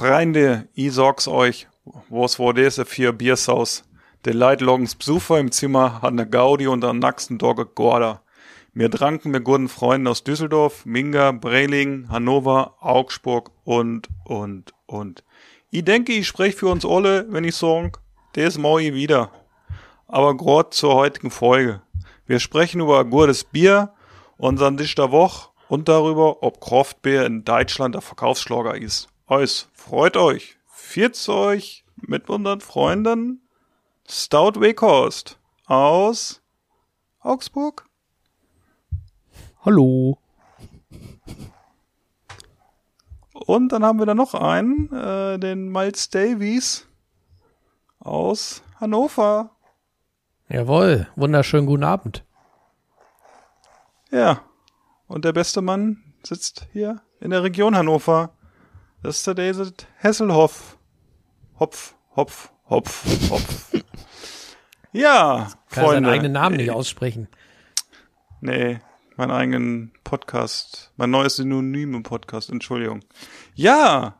Freunde, ich sag's euch, was war das für Biersaus? Die Leute lagen's Besucher im Zimmer, hat ne Gaudi und am nächsten Tag Gorda. Wir tranken mit guten Freunden aus Düsseldorf, Minga, Breling, Hannover, Augsburg und, und, und. Ich denke, ich spreche für uns alle, wenn ich sage, das mag ich wieder. Aber grad zur heutigen Folge. Wir sprechen über gutes Bier, unseren Tisch der Woche und darüber, ob Kraftbier in Deutschland der Verkaufsschlager ist. Eus, freut euch. Viert's euch mit unseren Freunden Stout Weghorst aus Augsburg. Hallo. Und dann haben wir da noch einen, äh, den Miles Davies aus Hannover. Jawohl, wunderschönen guten Abend. Ja. Und der beste Mann sitzt hier in der Region Hannover. Das ist der David Hesselhoff. Hopf, Hopf, Hopf, Hopf. ja, Kann er seinen Freunde. eigenen Namen nicht aussprechen. Nee, meinen eigenen Podcast. Mein neues Synonym im Podcast, Entschuldigung. Ja,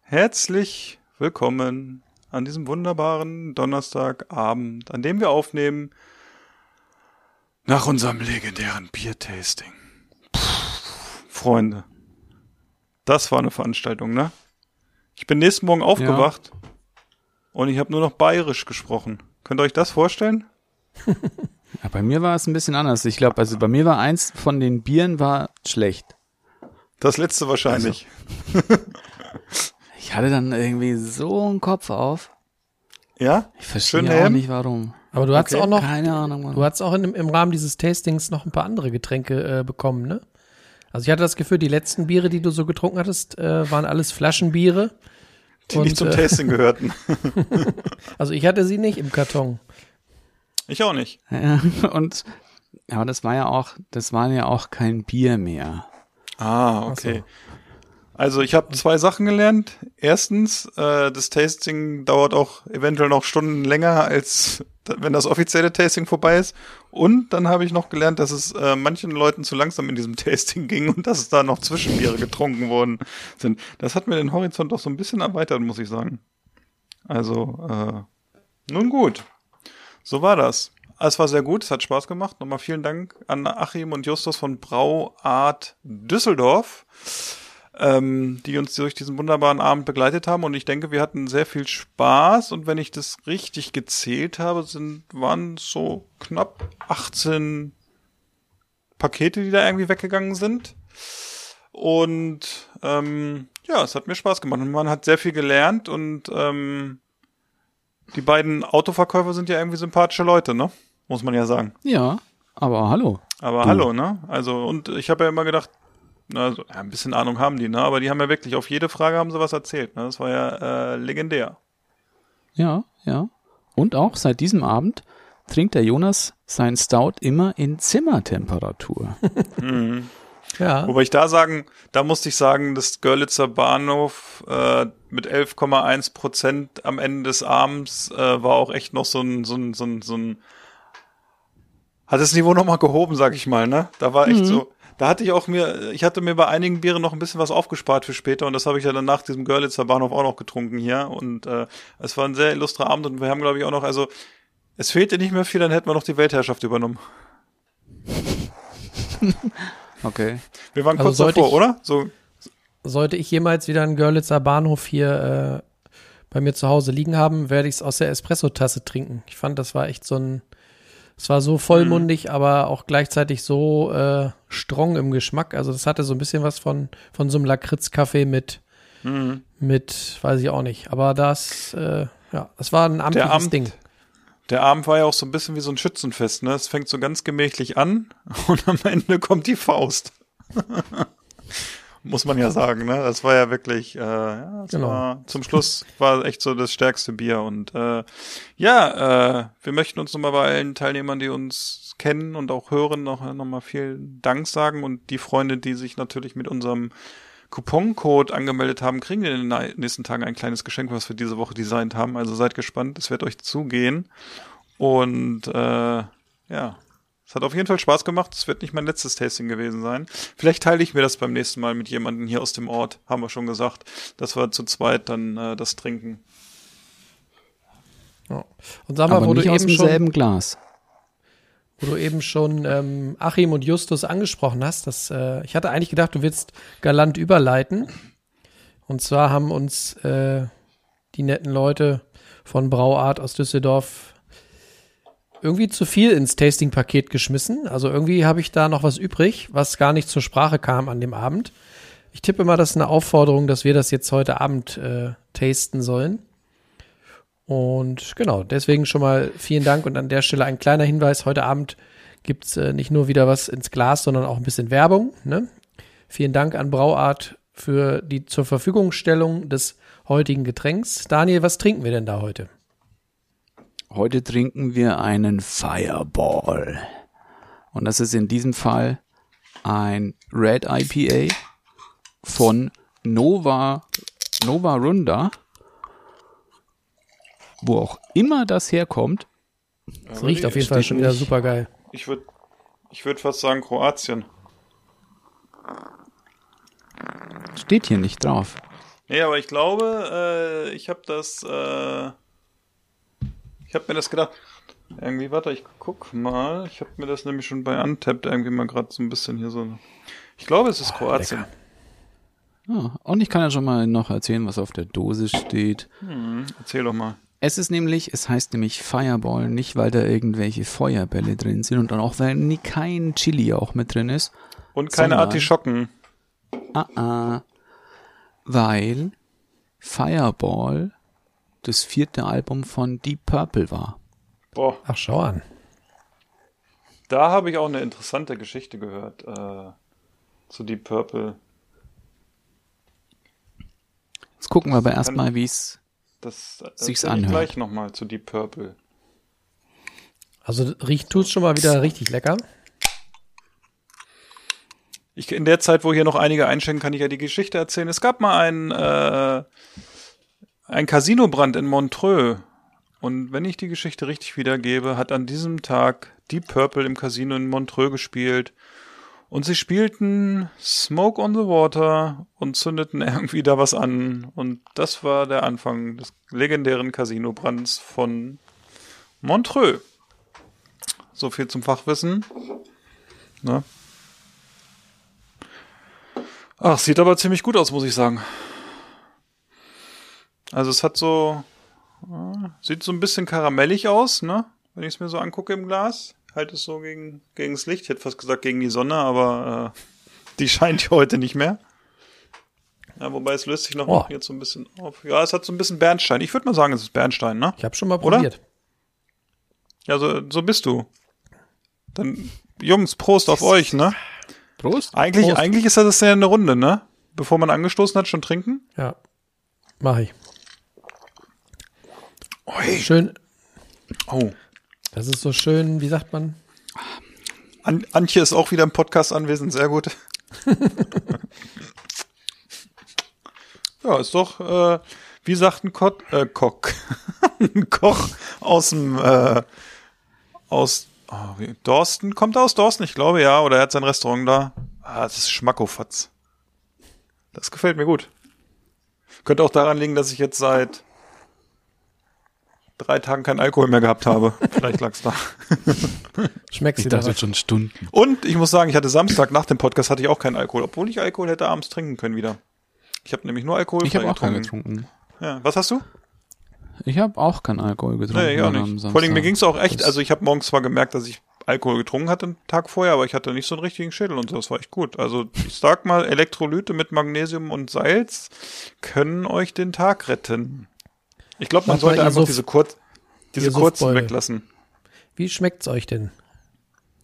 herzlich willkommen an diesem wunderbaren Donnerstagabend, an dem wir aufnehmen nach unserem legendären Biertasting. Freunde, das war eine Veranstaltung, ne? Ich bin nächsten Morgen aufgewacht und ich habe nur noch bayerisch gesprochen. Könnt ihr euch das vorstellen? Ja, bei mir war es ein bisschen anders. Ich glaube, also bei mir war eins von den Bieren war schlecht. Das letzte wahrscheinlich. Ich hatte dann irgendwie so einen Kopf auf. ja? Ich verstehe Schön auch nicht warum. Aber du hattest Okay. auch noch, Keine Ahnung. Mann. du hattest auch in, im Rahmen dieses Tastings noch ein paar andere Getränke äh, bekommen, ne? Also ich hatte das Gefühl, die letzten Biere, die du so getrunken hattest, äh, waren alles Flaschenbiere. Die nicht zum äh, Tasting gehörten. Also ich hatte sie nicht im Karton. Ich auch nicht. Ja, und aber das war ja auch, das war ja auch kein Bier mehr. Ah, okay. Also ich habe zwei Sachen gelernt. Erstens, äh, das Tasting dauert auch eventuell noch Stunden länger, als wenn das offizielle Tasting vorbei ist. Und dann habe ich noch gelernt, dass es äh, manchen Leuten zu langsam in diesem Tasting ging und dass es da noch Zwischenbiere getrunken worden sind. Das hat mir den Horizont doch so ein bisschen erweitert, muss ich sagen. Also, äh, nun gut. So war das. Es war sehr gut, es hat Spaß gemacht. Nochmal vielen Dank an Achim und Justus von Brauart Düsseldorf, ähm, die uns durch diesen wunderbaren Abend begleitet haben. Und ich denke, wir hatten sehr viel Spaß. Und wenn ich das richtig gezählt habe, sind, waren so knapp 18 Pakete, die da irgendwie weggegangen sind. Und ähm, ja, es hat mir Spaß gemacht. Und man hat sehr viel gelernt und ähm, die beiden Autoverkäufer sind ja irgendwie sympathische Leute, ne? Muss man ja sagen. Ja, aber hallo. Aber Du. hallo, ne? Also, und ich habe ja immer gedacht, na, so, ja, ein bisschen Ahnung haben die, ne? Aber die haben ja wirklich auf jede Frage haben sie was erzählt, ne? Das war ja äh, legendär. Ja, ja. Und auch seit diesem Abend trinkt der Jonas sein Stout immer in Zimmertemperatur. Ja. Wobei ich da sagen, da musste ich sagen, das Görlitzer Bahnhof äh, mit 11,1 Prozent am Ende des Abends äh, war auch echt noch so ein, so ein, so ein, so ein hat das Niveau nochmal gehoben, sag ich mal, ne? Da war echt so, da hatte ich auch mir, ich hatte mir bei einigen Bieren noch ein bisschen was aufgespart für später und das habe ich ja dann nach diesem Görlitzer Bahnhof auch noch getrunken hier und äh, es war ein sehr illustrer Abend und wir haben, glaube ich, auch noch, also es fehlte nicht mehr viel, dann hätten wir noch die Weltherrschaft übernommen. Okay. Wir waren Also kurz davor, ich- oder? So, Sollte ich jemals wieder einen Görlitzer Bahnhof hier äh, bei mir zu Hause liegen haben, werde ich es aus der Espresso-Tasse trinken. Ich fand, das war echt so ein, es war so vollmundig, aber auch gleichzeitig so äh, strong im Geschmack. Also das hatte so ein bisschen was von, von so einem Lakritz-Kaffee mit, mit, weiß ich auch nicht. Aber das, äh, ja, das war ein amtliches Abend- Ding. Der Abend war ja auch so ein bisschen wie so ein Schützenfest, ne? Es fängt so ganz gemächlich an und am Ende kommt die Faust. muss man ja sagen, ne? Das war ja wirklich, äh, ja, Genau. war, zum Schluss war echt so das stärkste Bier und äh, ja, äh, wir möchten uns nochmal bei allen Teilnehmern, die uns kennen und auch hören, noch nochmal vielen Dank sagen und die Freunde, die sich natürlich mit unserem Couponcode angemeldet haben, kriegen in den nächsten Tagen ein kleines Geschenk, was wir diese Woche designt haben. Also seid gespannt, es wird euch zugehen. Und äh, ja, es hat auf jeden Fall Spaß gemacht. Es wird nicht mein letztes Tasting gewesen sein. Vielleicht teile ich mir das beim nächsten Mal mit jemandem hier aus dem Ort, haben wir schon gesagt, dass wir zu zweit dann äh, das trinken. Ja. Und sag mal, Aber wo du, nicht aus eben schon, demselben Glas. wo du eben schon ähm, Achim und Justus angesprochen hast, dass, äh, ich hatte eigentlich gedacht, du willst galant überleiten. Und zwar haben uns äh, die netten Leute von Brauart aus Düsseldorf irgendwie zu viel ins Tasting-Paket geschmissen. Also irgendwie habe ich da noch was übrig, was gar nicht zur Sprache kam an dem Abend. Ich tippe mal, das ist eine Aufforderung, dass wir das jetzt heute Abend äh, tasten sollen. Und genau, deswegen schon mal vielen Dank und an der Stelle ein kleiner Hinweis. Heute Abend gibt's äh, nicht nur wieder was ins Glas, sondern auch ein bisschen Werbung. Ne? Vielen Dank an Brauart für die zur Verfügungstellung des heutigen Getränks. Daniel, was trinken wir denn da heute? Heute trinken wir einen Fireball. Und das ist in diesem Fall ein Red IPA von Nova, Nova Runda. Wo auch immer das herkommt. Es riecht auf jeden Fall schon wieder super geil. Ich würde ich würd fast sagen Kroatien. Steht hier nicht drauf. Nee, aber ich glaube, äh, ich habe das, äh, ich habe mir das gedacht. Irgendwie, warte, ich guck mal. Ich habe mir das nämlich schon bei Untapped irgendwie mal gerade so ein bisschen hier so. Ich glaube, es ist Kroatien. Ah, und ich kann ja schon mal noch erzählen, was auf der Dose steht. Hm, erzähl doch mal. Es ist nämlich, es heißt nämlich Fireball, nicht weil da irgendwelche Feuerbälle drin sind und dann auch weil nie kein Chili auch mit drin ist. Und keine Sondern- Artischocken. Ah, ah. Weil Fireball das vierte Album von Deep Purple war. Boah, Ach, schau an. da habe ich auch eine interessante Geschichte gehört äh, zu Deep Purple. Jetzt gucken wir aber erstmal, wie es. Das äh, Sich's erzähl ich anhört. gleich nochmal zu Deep Purple. Also riecht tut's schon mal wieder richtig lecker. Ich, in der Zeit, wo hier noch einige einschenken, kann ich ja die Geschichte erzählen. Es gab mal einen, äh, ein Casinobrand in Montreux. Und wenn ich die Geschichte richtig wiedergebe, hat an diesem Tag Deep Purple im Casino in Montreux gespielt. Und sie spielten Smoke on the Water und zündeten irgendwie da was an. Und das war der Anfang des legendären Casinobrands von Montreux. So viel zum Fachwissen. Ne? Ach, sieht aber ziemlich gut aus, muss ich sagen. Also es hat so, sieht so ein bisschen karamellig aus, ne? Wenn ich es mir so angucke im Glas. Halt es so gegen, gegen das Licht. Ich hätte fast gesagt gegen die Sonne, aber äh, die scheint ja heute nicht mehr. Ja, wobei es löst sich noch Oh. jetzt so ein bisschen auf. Ja, es hat so ein bisschen Bernstein. Ich würde mal sagen, es ist Bernstein, ne? Ich habe schon mal Oder? probiert. Ja, so, so bist du. Dann, Jungs, Prost auf euch, ne? Prost. Eigentlich, Prost. eigentlich ist das ja eine Runde, ne? Bevor man angestoßen hat, schon trinken. Ja. Mache ich. Schön. Oh. Das ist so schön, wie sagt man? An Antje ist auch wieder im Podcast anwesend, sehr gut. ja, ist doch, äh, wie sagt ein Kot äh, Kock? ein Koch aus dem, äh, aus, oh, wie, Dorsten, kommt er aus Dorsten? Ich glaube ja, oder er hat sein Restaurant da. Ah, das ist Schmackofatz. Das gefällt mir gut. Könnte auch daran liegen, dass ich jetzt seit drei Tagen keinen Alkohol mehr gehabt habe. Vielleicht lag's da. Schmeckt Ich dachte schon Stunden. Und ich muss sagen, ich hatte Samstag nach dem Podcast hatte ich auch keinen Alkohol, obwohl ich Alkohol hätte abends trinken können wieder. Ich habe nämlich nur Alkohol Ich habe auch keinen getrunken. Ja, was hast du? Ich habe auch keinen Alkohol getrunken. Nee, ja am nicht. Vor allem mir ging's auch echt, also ich habe morgens zwar gemerkt, dass ich Alkohol getrunken hatte einen Tag vorher, aber ich hatte nicht so einen richtigen Schädel und so, das war echt gut. Also ich sag mal, Elektrolyte mit Magnesium und Salz können euch den Tag retten. Ich glaube, man mal sollte einfach Suff- diese kurz diese kurzen weglassen. Wie schmeckt's euch denn?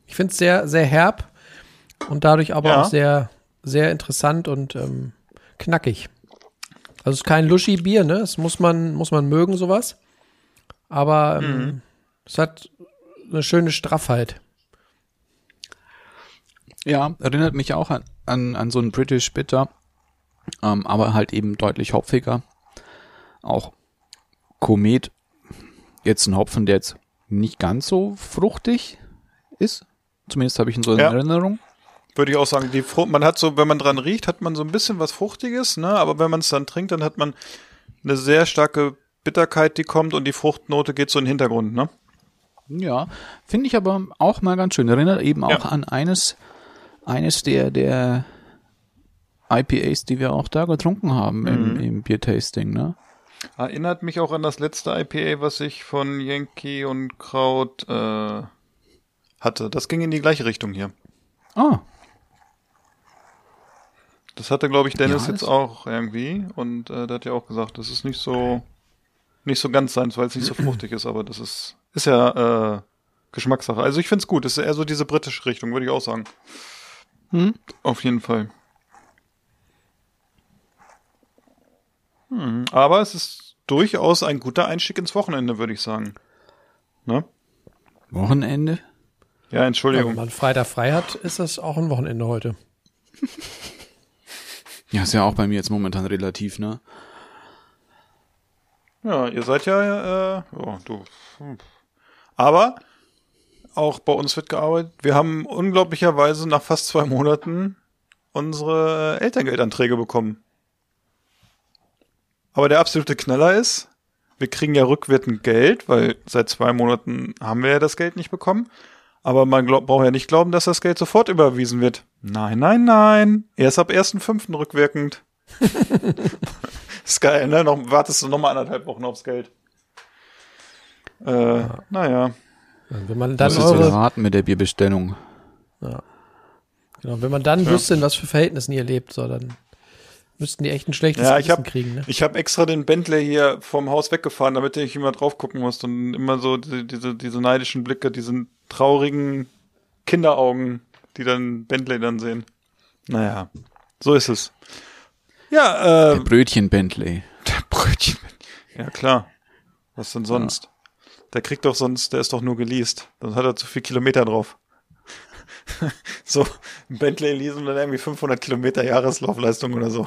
Ich finde es sehr, sehr herb und dadurch aber Ja. auch sehr, sehr interessant und ähm, knackig. Also es ist kein Luschi-Bier, ne? Das muss man, muss man mögen, sowas. Aber ähm, Mhm. es hat eine schöne Straffheit. Ja, erinnert mich auch an, an, an so einen British Bitter, ähm, aber halt eben deutlich hopfiger. Auch Komet, jetzt ein Hopfen, der jetzt nicht ganz so fruchtig ist. Zumindest habe ich ihn so in Ja. Erinnerung. Würde ich auch sagen, die Frucht, man hat so, wenn man dran riecht, hat man so ein bisschen was Fruchtiges, ne? Aber wenn man es dann trinkt, dann hat man eine sehr starke Bitterkeit, die kommt und die Fruchtnote geht so in den Hintergrund, ne? Ja, finde ich aber auch mal ganz schön. Erinnert eben auch Ja. an eines, eines der, der IPAs, die wir auch da getrunken haben im, Mhm. im Biertasting, ne? Erinnert mich auch an das letzte IPA, was ich von Yankee und Kraut äh, hatte. Das ging in die gleiche Richtung hier. Ah, Das hatte, glaube ich, Dennis Ja, jetzt auch irgendwie. Und äh, der hat ja auch gesagt, das ist nicht so nicht so ganz seins, weil es nicht so fruchtig ist, aber das ist, ist ja äh, Geschmackssache. Also ich find's gut. Das ist eher so diese britische Richtung, würde ich auch sagen. Hm. Auf jeden Fall. Hm, aber es ist durchaus ein guter Einstieg ins Wochenende, würde ich sagen. Ne? Wochenende. Ja, Ja, Entschuldigung. wenn man Freitag frei hat, ist das auch ein Wochenende heute. Ja, ist ja auch bei mir jetzt momentan relativ, ne? Ja, ihr seid ja, äh, ja, du. Aber auch bei uns wird gearbeitet. Wir haben unglaublicherweise nach fast zwei Monaten unsere Elterngeldanträge bekommen. Aber der absolute Knaller ist, wir kriegen ja rückwirkend Geld, weil seit zwei Monaten haben wir ja das Geld nicht bekommen. Aber man glaub, braucht ja nicht glauben, dass das Geld sofort überwiesen wird. Nein, nein, nein. Erst ab 1.5. rückwirkend. ist geil, ne? Noch, wartest du noch mal anderthalb Wochen aufs Geld. Äh, naja. Wenn man Das dann ist wieder eure, raten mit der Bierbestellung. genau, wenn man dann wüsste, in was für Verhältnissen ihr lebt, so, dann müssten die echt ein schlechtes Ja, ich hab, kriegen, ne? ich hab extra den Bentley hier vom Haus weggefahren, damit ich immer drauf gucken muss und immer so diese, diese, diese neidischen Blicke, diesen traurigen Kinderaugen, die dann Bentley dann sehen. Naja, so ist es. Ja, äh, Der Brötchen Bentley. Der Brötchen. Ja, klar. Was denn sonst? Der kriegt doch sonst, der ist doch nur geleast. Dann hat er zu viel Kilometer drauf. so, ein Bentley leasen und dann irgendwie 500 Kilometer Jahreslaufleistung oder so.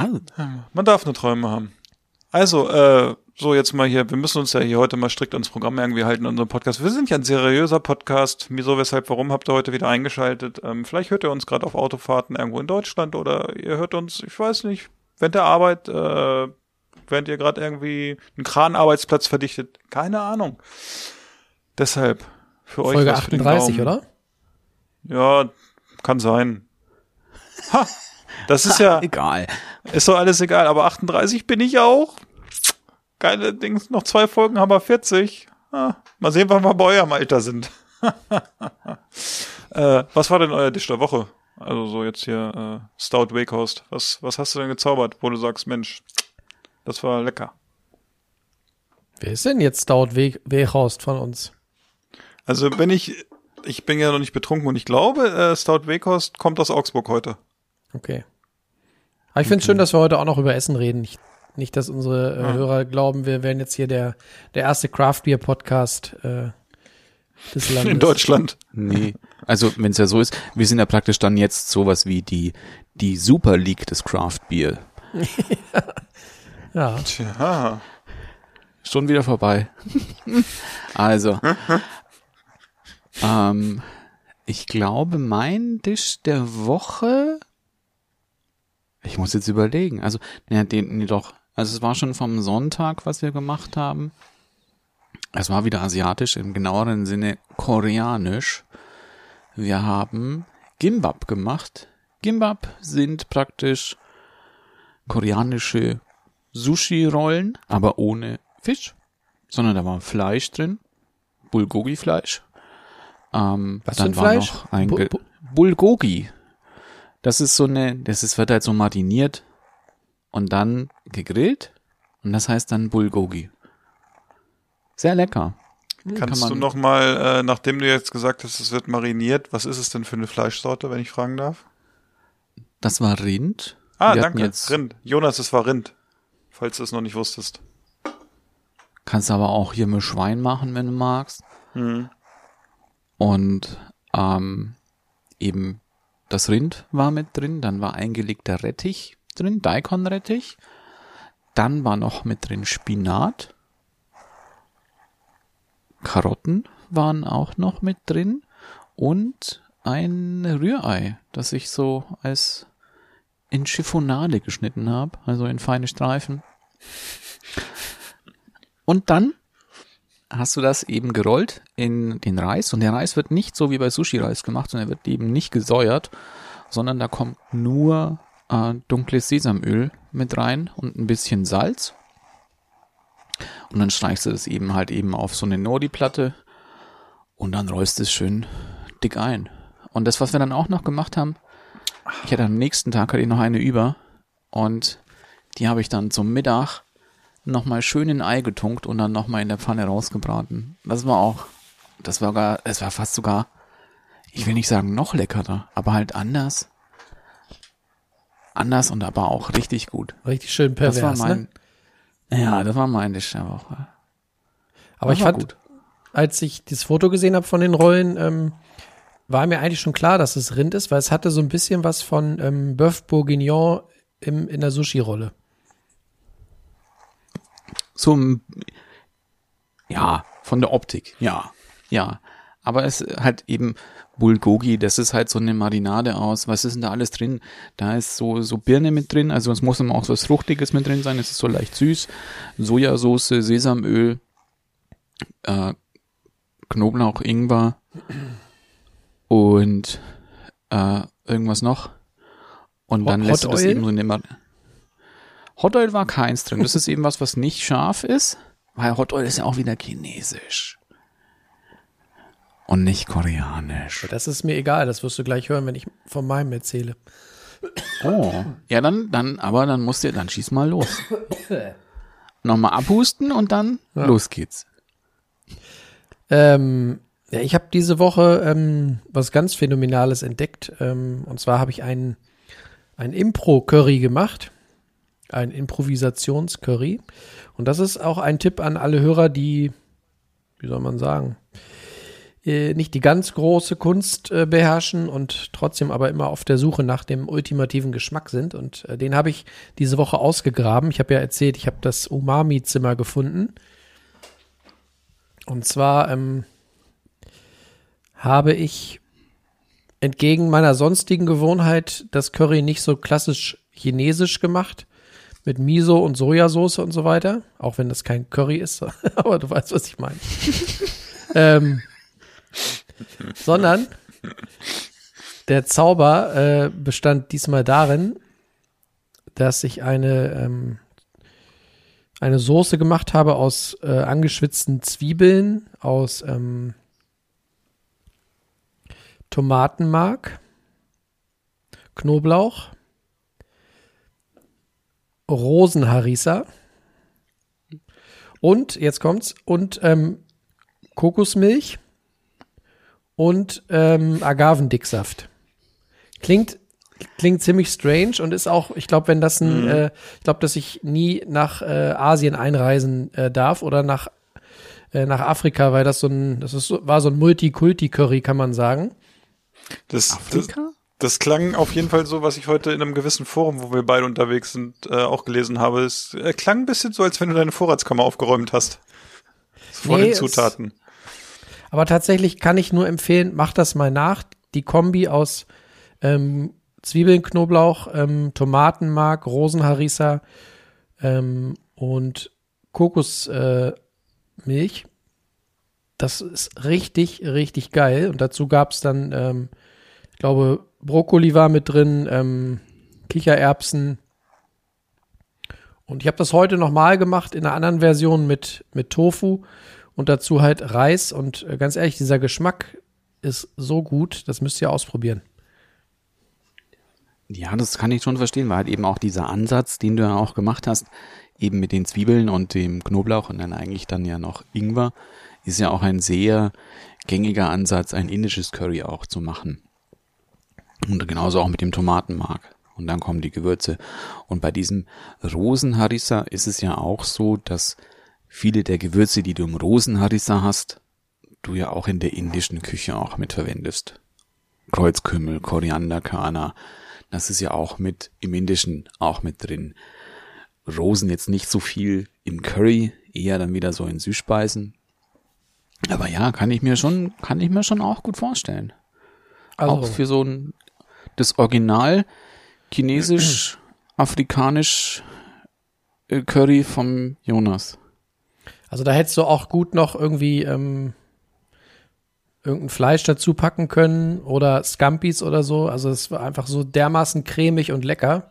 Ja, Man darf nur Träume haben. Also, äh, so jetzt mal hier, wir müssen uns ja hier heute mal strikt ans Programm irgendwie halten, unseren Podcast. Wir sind ja ein seriöser Podcast. Wieso, weshalb, warum habt ihr heute wieder eingeschaltet? Ähm, vielleicht hört ihr uns gerade auf Autofahrten irgendwo in Deutschland oder ihr hört uns, ich weiß nicht, während der Arbeit, äh, während ihr gerade irgendwie einen Kranarbeitsplatz verdichtet. Keine Ahnung. Deshalb, für euch Folge für den 38, Daumen. oder? Ja, kann sein. Ha, das ist ja, egal. ist doch alles egal, aber 38 bin ich auch. Geile Dings, noch zwei Folgen haben wir 40. Ah, mal sehen, wann wir bei eurem Alter sind. äh, was war denn euer Dish der Woche? Also so jetzt hier äh, Stout Wakehost. Was, was hast du denn gezaubert, wo du sagst, Mensch, das war lecker. Wer ist denn jetzt Stout Weg Weghorst von uns? Also wenn ich, ich bin ja noch nicht betrunken und ich glaube, äh, Stout Wakehost kommt aus Augsburg heute. Okay. Aber ich finde es schön, dass wir heute auch noch über Essen reden. Ich, nicht, dass unsere äh, Ja. Hörer glauben, wir wären jetzt hier der, der erste Craft Beer Podcast äh, des Landes. In Deutschland. Nee. Also, wenn es ja so ist, wir sind ja praktisch dann jetzt sowas wie die, die Super League des Craft Beer. Ja. Tja. Schon wieder vorbei. also, ähm, ich glaube, mein Tisch der Woche. Ich muss jetzt überlegen. Also, ja, den, nee, doch. Also, es war schon vom Sonntag, was wir gemacht haben. Es war wieder asiatisch, im genaueren Sinne koreanisch. Wir haben Gimbap gemacht. Gimbap sind praktisch koreanische Sushi-Rollen, aber ohne Fisch, sondern da war Fleisch drin, Bulgogi-Fleisch. Ähm, Was dann war Fleisch? noch ein Bu- bu- Bulgogi. Das ist so eine, das ist, wird halt so mariniert und dann gegrillt und das heißt dann Bulgogi. Sehr lecker. Kannst kann du man- noch mal, äh, nachdem du jetzt gesagt hast, es wird mariniert, was ist es denn für eine Fleischsorte, wenn ich fragen darf? Das war Rind. Ah, Wir danke. Jetzt, Rind. Jonas, es war Rind. Falls du es noch nicht wusstest. Kannst aber auch hier mit Schwein machen, wenn du magst. Hm. Und ähm, eben das Rind war mit drin, dann war eingelegter Rettich drin, Daikon-Rettich. Dann war noch mit drin Spinat. Karotten waren auch noch mit drin. Und ein Rührei, das ich so als in Chiffonade geschnitten habe, also in feine Streifen. Und dann hast du das eben gerollt in den Reis und der Reis wird nicht so wie bei Sushi-Reis gemacht, sondern er wird eben nicht gesäuert, sondern da kommt nur äh, dunkles Sesamöl mit rein und ein bisschen Salz. Und dann streichst du das eben halt eben auf so eine Nori-Platte und dann rollst du es schön dick ein. Und das, was wir dann auch noch gemacht haben, ich hatte am nächsten Tag hatte ich noch eine über und die habe ich dann zum Mittag nochmal schön in Ei getunkt und dann nochmal in der Pfanne rausgebraten. Das war auch, das war gar, es war fast sogar, ich will nicht sagen noch leckerer, aber halt anders. Anders und aber auch richtig gut. Richtig schön pervers, das war ne? mein, ja, das war mein Dish der Woche. Aber Das ich fand, als ich das Foto gesehen habe von den Rollen, ähm, war mir eigentlich schon klar, dass es Rind ist, weil es hatte so ein bisschen was von ähm, Bœuf Bourguignon im, in der Sushi-Rolle. So, ein- ja, von der Optik, ja, ja. Aber es halt eben Bulgogi, das ist halt so eine Marinade aus. Was ist denn da alles drin? Da ist so, so Birne mit drin, also es muss immer auch was Fruchtiges mit drin sein. Es ist so leicht süß. Sojasauce, Sesamöl, äh, Knoblauch, Ingwer und äh, irgendwas noch. Und dann Hot lässt du das Oil? eben so in dem Hot Oil war keins drin. Das ist eben was, was nicht scharf ist, weil Hot Oil ist ja auch wieder chinesisch. Und nicht koreanisch. Das ist mir egal, das wirst du gleich hören, wenn ich von meinem erzähle. Oh. Ja, dann, dann, aber dann musst du, dann schieß mal los. Nochmal abhusten und dann los geht's. Ähm, ja, ich habe diese Woche ähm, was ganz Phänomenales entdeckt. Ähm, und zwar habe ich einen, ein Impro-Curry gemacht. Ein Improvisations-Curry. Und das ist auch ein Tipp an alle Hörer, die, wie soll man sagen, äh, nicht die ganz große Kunst äh, beherrschen und trotzdem aber immer auf der Suche nach dem ultimativen Geschmack sind. Und äh, den habe ich diese Woche ausgegraben. Ich habe ja erzählt, ich habe das Umami-Zimmer gefunden. Und zwar ähm, habe ich entgegen meiner sonstigen Gewohnheit das Curry nicht so klassisch chinesisch gemacht mit Miso und Sojasauce und so weiter, auch wenn das kein Curry ist, aber du weißt, was ich meine. ähm, sondern der Zauber äh, bestand diesmal darin, dass ich eine ähm, eine Soße gemacht habe aus äh, angeschwitzten Zwiebeln, aus ähm, Tomatenmark, Knoblauch, Rosenharissa und, jetzt kommt's, und ähm, Kokosmilch und ähm, Agavendicksaft. Klingt klingt ziemlich strange und ist auch, ich glaube, wenn das ein, äh, ich glaube, dass ich nie nach äh, Asien einreisen äh, darf oder nach äh, nach Afrika, weil das so ein, das ist so, war so ein Multikulti-Curry, kann man sagen. Das, das, Afrika? das klang auf jeden Fall so, was ich heute in einem gewissen Forum, wo wir beide unterwegs sind, äh, auch gelesen habe. Es äh, klang ein bisschen so, als wenn du deine Vorratskammer aufgeräumt hast. Von Nee, den es- Zutaten. Aber tatsächlich kann ich nur empfehlen, mach das mal nach. Die Kombi aus ähm, Zwiebeln, Knoblauch, ähm, Tomatenmark, Rosenharissa ähm, und Kokosmilch. Äh, das ist richtig, richtig geil. Und dazu gab's dann, ähm, ich glaube, Brokkoli war mit drin, ähm, Kichererbsen. Und ich habe das heute nochmal gemacht in einer anderen Version mit, mit Tofu und dazu halt Reis. Und äh, ganz ehrlich, dieser Geschmack ist so gut, das müsst ihr ausprobieren. Ja, das kann ich schon verstehen, weil halt eben auch dieser Ansatz, den du ja auch gemacht hast, eben mit den Zwiebeln und dem Knoblauch und dann eigentlich dann ja noch Ingwer, ist ja auch ein sehr gängiger Ansatz, ein indisches Curry auch zu machen. Und genauso auch mit dem Tomatenmark. Und dann kommen die Gewürze. Und bei diesem Rosenharissa ist es ja auch so, dass viele der Gewürze, die du im Rosenharissa hast, du ja auch in der indischen Küche auch mitverwendest. Kreuzkümmel, Korianderkörner, das ist ja auch mit im Indischen auch mit drin. Rosen jetzt nicht so viel in Curry, eher dann wieder so in Süßspeisen. Aber ja, kann ich mir schon, kann ich mir schon auch gut vorstellen. Also, Auch für so ein, das Original chinesisch, afrikanisch äh, Curry vom Jonas. also da hättest du auch gut noch irgendwie ähm, irgendein Fleisch dazu packen können oder Scampis oder so. Also es war einfach so dermaßen cremig und lecker.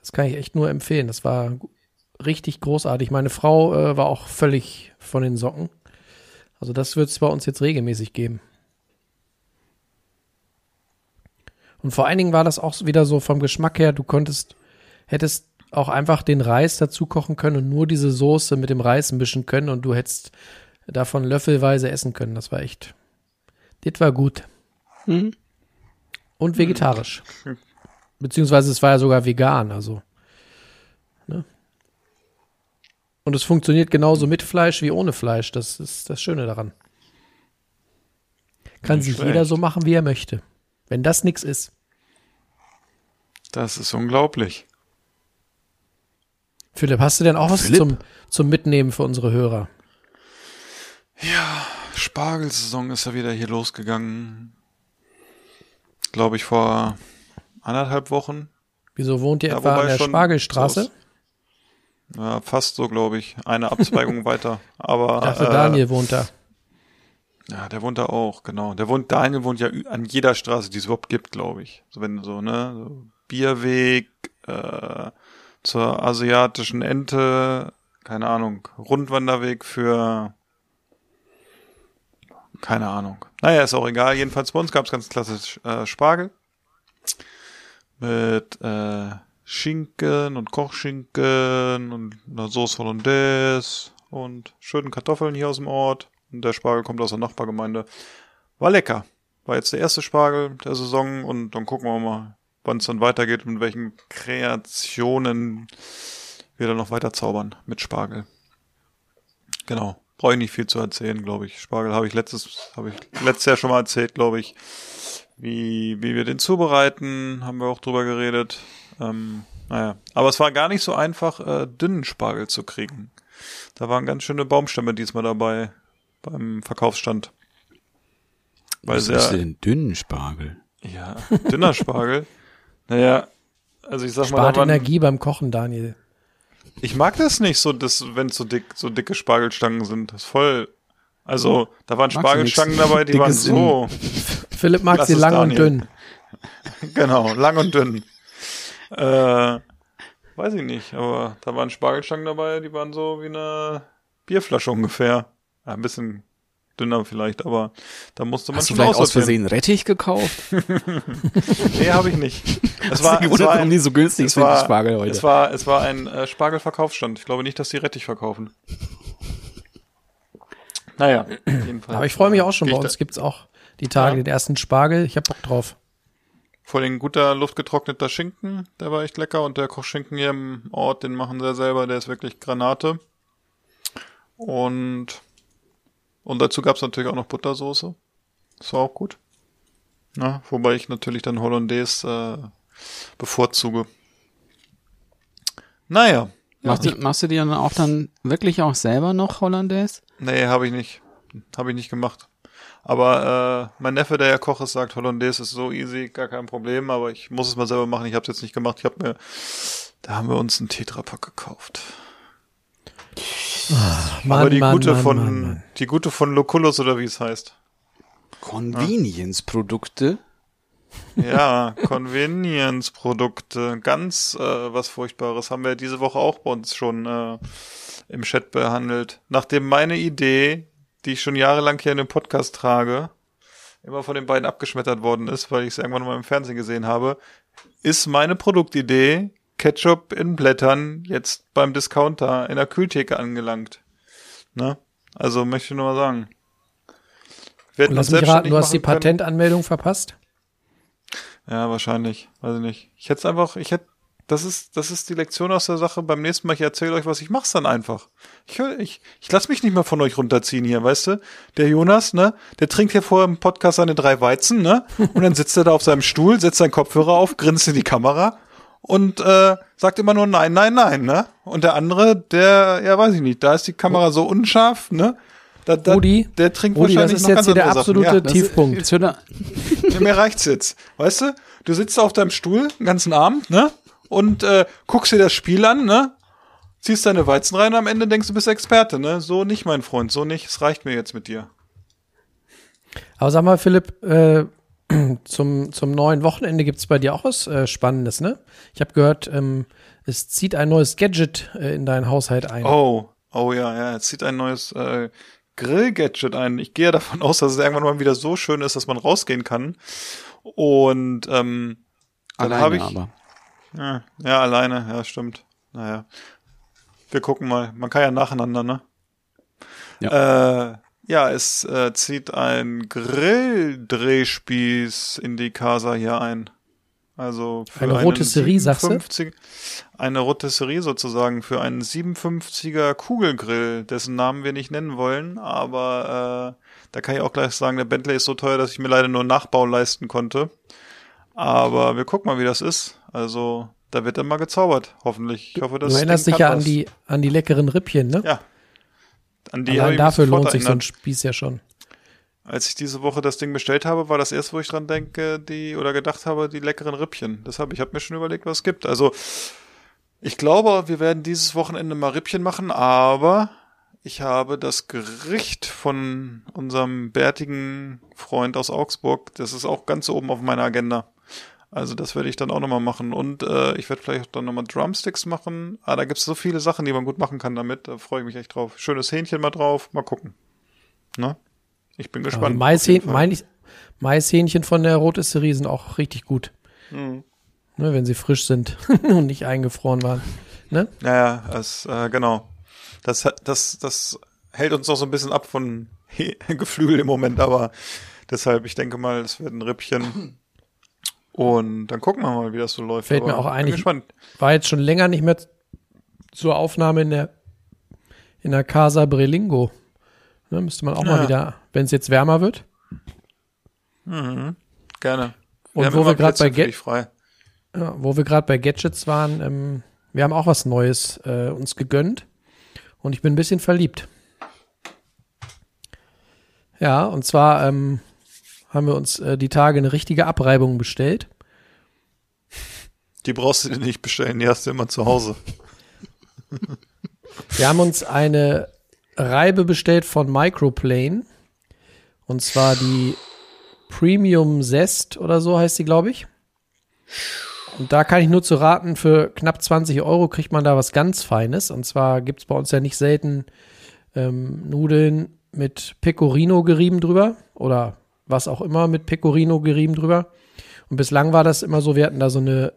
Das kann ich echt nur empfehlen. Das war richtig großartig. Meine Frau äh, war auch völlig von den Socken. Also das wird es bei uns jetzt regelmäßig geben. Und vor allen Dingen war das auch wieder so vom Geschmack her, du konntest, hättest auch einfach den Reis dazu kochen können und nur diese Soße mit dem Reis mischen können und du hättest davon löffelweise essen können. Das war echt, das war gut. Und vegetarisch. Beziehungsweise es war ja sogar vegan, also. Ne? Und es funktioniert genauso mit Fleisch wie ohne Fleisch. Das ist das Schöne daran. Kann Nicht sich schlecht. jeder so machen, wie er möchte. Wenn das nix ist. Das ist unglaublich. Philipp, hast du denn auch was Philipp? zum, zum Mitnehmen für unsere Hörer? Spargelsaison ist ja wieder hier losgegangen. Glaube ich vor anderthalb Wochen. Wieso wohnt ihr Ja, etwa an der Spargelstraße? Ja, fast so, glaube ich. Eine Abzweigung weiter. Aber Ich dachte, äh, Daniel wohnt da. Ja, der wohnt da auch, genau. Der wohnt, Daniel wohnt ja an jeder Straße, die es überhaupt gibt, glaube ich. So wenn so, ne, so Bierweg, äh, zur asiatischen Ente, keine Ahnung, Rundwanderweg für keine Ahnung. Naja, ist auch egal. Jedenfalls bei uns gab es ganz klassisch äh, Spargel mit äh, Schinken und Kochschinken und einer Sauce Hollandaise und schönen Kartoffeln hier aus dem Ort. Und der Spargel kommt aus der Nachbargemeinde. War lecker. War jetzt der erste Spargel der Saison und dann gucken wir mal, wann es dann weitergeht und mit welchen Kreationen wir dann noch weiter zaubern mit Spargel. Genau. Brauche ich nicht viel zu erzählen, glaube ich. Spargel habe ich letztes, habe ich letztes Jahr schon mal erzählt, glaube ich. Wie, wie wir den zubereiten, haben wir auch drüber geredet. Ähm, naja. Aber es war gar nicht so einfach, äh, dünnen Spargel zu kriegen. Da waren ganz schöne Baumstämme diesmal dabei beim Verkaufsstand. Weil Was ist sehr, denn dünnen Spargel? ja, dünner Spargel. Naja, also ich sag mal, Spart da waren, Energie beim Kochen, Daniel. ich mag das nicht so, dass, wenn es so dick, so dicke Spargelstangen sind. Das ist voll, also, da waren Magst Spargelstangen dabei, die waren so, Philipp mag sie lang und Daniel. dünn. genau, lang und dünn. Äh, weiß ich nicht, aber da waren Spargelstangen dabei, die waren so wie eine Bierflasche ungefähr. Ja, ein bisschen dünner vielleicht, aber da musste man Hast du schon vielleicht aus. Versehen Rettich gekauft? Nee, habe ich nicht. Es war, du es war warum die so günstig es war, Spargel heute? Es war, es war ein äh, Spargelverkaufsstand. Ich glaube nicht, dass die Rettich verkaufen. Naja, jedenfalls. Aber ich freue mich auch schon. Bei uns gibt's auch die Tage Ja. den ersten Spargel. Ich hab Bock drauf. Vor allem guter luftgetrockneter Schinken, der war echt lecker und der Kochschinken hier im Ort, den machen sie selber, der ist wirklich Granate. Und und dazu gab's natürlich auch noch Buttersoße. Das war auch gut. Na, wobei ich natürlich dann Hollandaise äh, bevorzuge. Naja, Machst, du, machst du dir dann auch dann wirklich auch selber noch Hollandaise? nee, habe ich nicht. Habe ich nicht gemacht. Aber äh, mein Neffe, der ja Koch ist, sagt, Hollandaise ist so easy, gar kein Problem, aber ich muss es mal selber machen. Ich habe es jetzt nicht gemacht. Ich habe mir, da haben wir uns einen Tetrapack gekauft. Mann, aber die Mann, gute Mann, von Mann, Mann. die gute von Loculus oder wie es heißt. Convenience-Produkte? Ja, Convenience-Produkte, ganz äh, was Furchtbares haben wir diese Woche auch bei uns schon äh, im Chat behandelt. Nachdem meine Idee, die ich schon jahrelang hier in dem Podcast trage, immer von den beiden abgeschmettert worden ist, weil ich es irgendwann mal im Fernsehen gesehen habe, ist meine Produktidee Ketchup in Blättern jetzt beim Discounter in der Kühltheke angelangt. Ne? Also möchte ich nur mal sagen. Wir Und lass mich raten, du hast die können. Patentanmeldung verpasst? Ja, wahrscheinlich. Weiß ich nicht. Ich hätte es einfach, ich hätte, das ist, das ist die Lektion aus der Sache. Beim nächsten Mal, ich erzähle euch was, ich mach's dann einfach. Ich, ich, ich lass mich nicht mehr von euch runterziehen hier, weißt du? Der Jonas, ne, der trinkt hier vor dem Podcast seine drei Weizen, ne? Und dann sitzt er da auf seinem Stuhl, setzt seinen Kopfhörer auf, grinst in die Kamera und äh, sagt immer nur nein, nein, nein, ne? Und der andere, der, ja, weiß ich nicht, da ist die Kamera so unscharf, ne? Da, da, Rudi, der trinkt Rudi, das wahrscheinlich ist noch jetzt hier der absolute Ja. Das- Tiefpunkt. Er, Ja, mir reicht's jetzt. Weißt du? Du sitzt auf deinem Stuhl den ganzen Abend, ne? Und äh, guckst dir das Spiel an, ne? Ziehst deine Weizen rein und am Ende denkst du bist Experte, ne? So nicht, mein Freund, so nicht. Es reicht mir jetzt mit dir. Aber sag mal, Philipp, äh, zum, zum neuen Wochenende gibt's bei dir auch was äh, Spannendes, ne? Ich habe gehört, ähm, es zieht ein neues Gadget äh, in deinen Haushalt ein. Oh, oh ja, ja, jetzt zieht ein neues äh, Grill-Gadget ein. Ich gehe davon aus, dass es irgendwann mal wieder so schön ist, dass man rausgehen kann. Und ähm, dann habe alleine ich. aber. Ja, ja, alleine, ja, stimmt. Naja. Wir gucken mal. Man kann ja nacheinander, ne? Ja, äh, ja es äh, zieht ein Grilldrehspieß in die Casa hier ein. Also für Eine Rotisserie, sagst du? 57 Eine Rotisserie sozusagen für einen 57er Kugelgrill, dessen Namen wir nicht nennen wollen, aber äh, da kann ich auch gleich sagen, der Bentley ist so teuer, dass ich mir leider nur Nachbau leisten konnte. Aber wir gucken mal, wie das ist. Also, da wird dann mal gezaubert, hoffentlich. Ich hoffe, dass du erinnerst dich ja an die, an die leckeren Rippchen, ne? Ja. An die habe Allein dafür lohnt sich so ein erinnert. Spieß ja schon. Als ich diese Woche das Ding bestellt habe, war das erst, wo ich dran denke, die oder gedacht habe, die leckeren Rippchen. Deshalb, ich habe mir schon überlegt, was es gibt. Also, ich glaube, wir werden dieses Wochenende mal Rippchen machen, aber ich habe das Gericht von unserem bärtigen Freund aus Augsburg, das ist auch ganz oben auf meiner Agenda. Also das werde ich dann auch nochmal machen. Und äh, ich werde vielleicht dann nochmal Drumsticks machen. Ah, da gibt's so viele Sachen, die man gut machen kann damit. Da freue ich mich echt drauf. Schönes Hähnchen mal drauf. Mal gucken. Ne? Ich bin gespannt. Maishähnchen, mein ich, Maishähnchen von der Rotisserie sind auch richtig gut. Mhm. Ne, wenn sie frisch sind und nicht eingefroren waren. Ne? Ja, ja, das, äh, genau. Das, das, das hält uns noch so ein bisschen ab von Geflügel im Moment, aber deshalb, ich denke mal, es wird ein Rippchen. Und dann gucken wir mal, wie das so läuft. Fällt mir auch bin eigentlich- gespannt. War jetzt schon länger nicht mehr zur Aufnahme in der, in der Casa Brelingo. Ne, müsste man auch mal Ja. wieder, wenn es jetzt wärmer wird. Gerne. Und haben wo wir grad bei dich frei. Ja, wo wir gerade bei Gadgets waren, ähm, wir haben auch was Neues äh, uns gegönnt. Und ich bin ein bisschen verliebt. Ja, und zwar ähm, haben wir uns äh, die Tage eine richtige Abreibung bestellt. Die brauchst du dir nicht bestellen, die hast du immer zu Hause. Wir haben uns eine Reibe bestellt von Microplane. Und zwar die Premium Zest oder so heißt die, glaube ich. Und da kann ich nur zu raten, für knapp 20 Euro kriegt man da was ganz Feines. Und zwar gibt's bei uns ja nicht selten ähm, Nudeln mit Pecorino gerieben drüber oder was auch immer mit Pecorino gerieben drüber. Und bislang war das immer so, wir hatten da so eine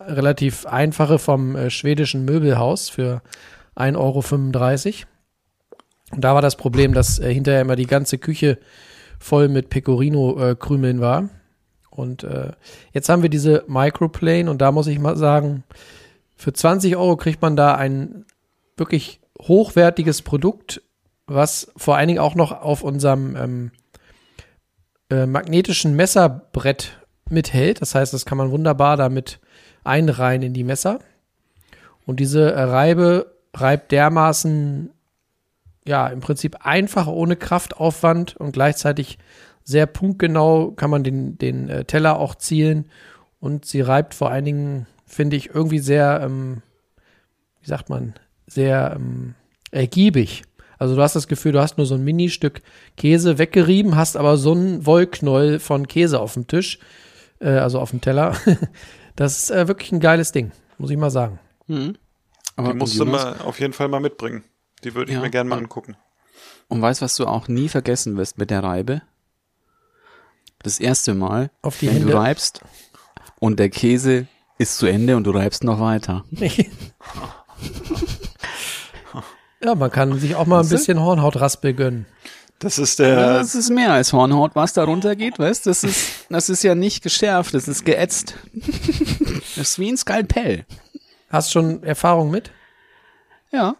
relativ einfache vom äh, schwedischen Möbelhaus für 1,35 Euro. Und da war das Problem, dass äh, hinterher immer die ganze Küche voll mit Pecorino-Krümeln war. Und äh, jetzt haben wir diese Microplane und da muss ich mal sagen, für 20 Euro kriegt man da ein wirklich hochwertiges Produkt, was vor allen Dingen auch noch auf unserem ähm, äh, magnetischen Messerbrett mithält. Das heißt, das kann man wunderbar damit einreihen in die Messer. Und diese äh, Reibe reibt dermaßen, ja, im Prinzip einfach ohne Kraftaufwand und gleichzeitig sehr punktgenau kann man den, den äh, Teller auch zielen. Und sie reibt vor allen Dingen, finde ich, irgendwie sehr, ähm, wie sagt man, sehr ähm, ergiebig. Also du hast das Gefühl, du hast nur so ein Ministück Käse weggerieben, hast aber so einen Wollknäuel von Käse auf dem Tisch, äh, also auf dem Teller. Das ist äh, wirklich ein geiles Ding, muss ich mal sagen. Mhm. Die Aber musst du mal auf jeden Fall mal mitbringen. Die würde ich Ja. mir gerne mal Ja. angucken. Und weißt, was du auch nie vergessen wirst mit der Reibe? Das erste Mal, Auf die wenn Hände. du reibst und der Käse ist zu Ende und du reibst noch weiter. Ja, man kann sich auch mal ein bisschen Hornhautraspel gönnen. Das ist Ja, der, das ist mehr als Hornhaut, was da runtergeht, weißt Das ist, das ist ja nicht geschärft, das ist geätzt. das ist wie ein Skalpell. Hast schon Erfahrung mit? Ja.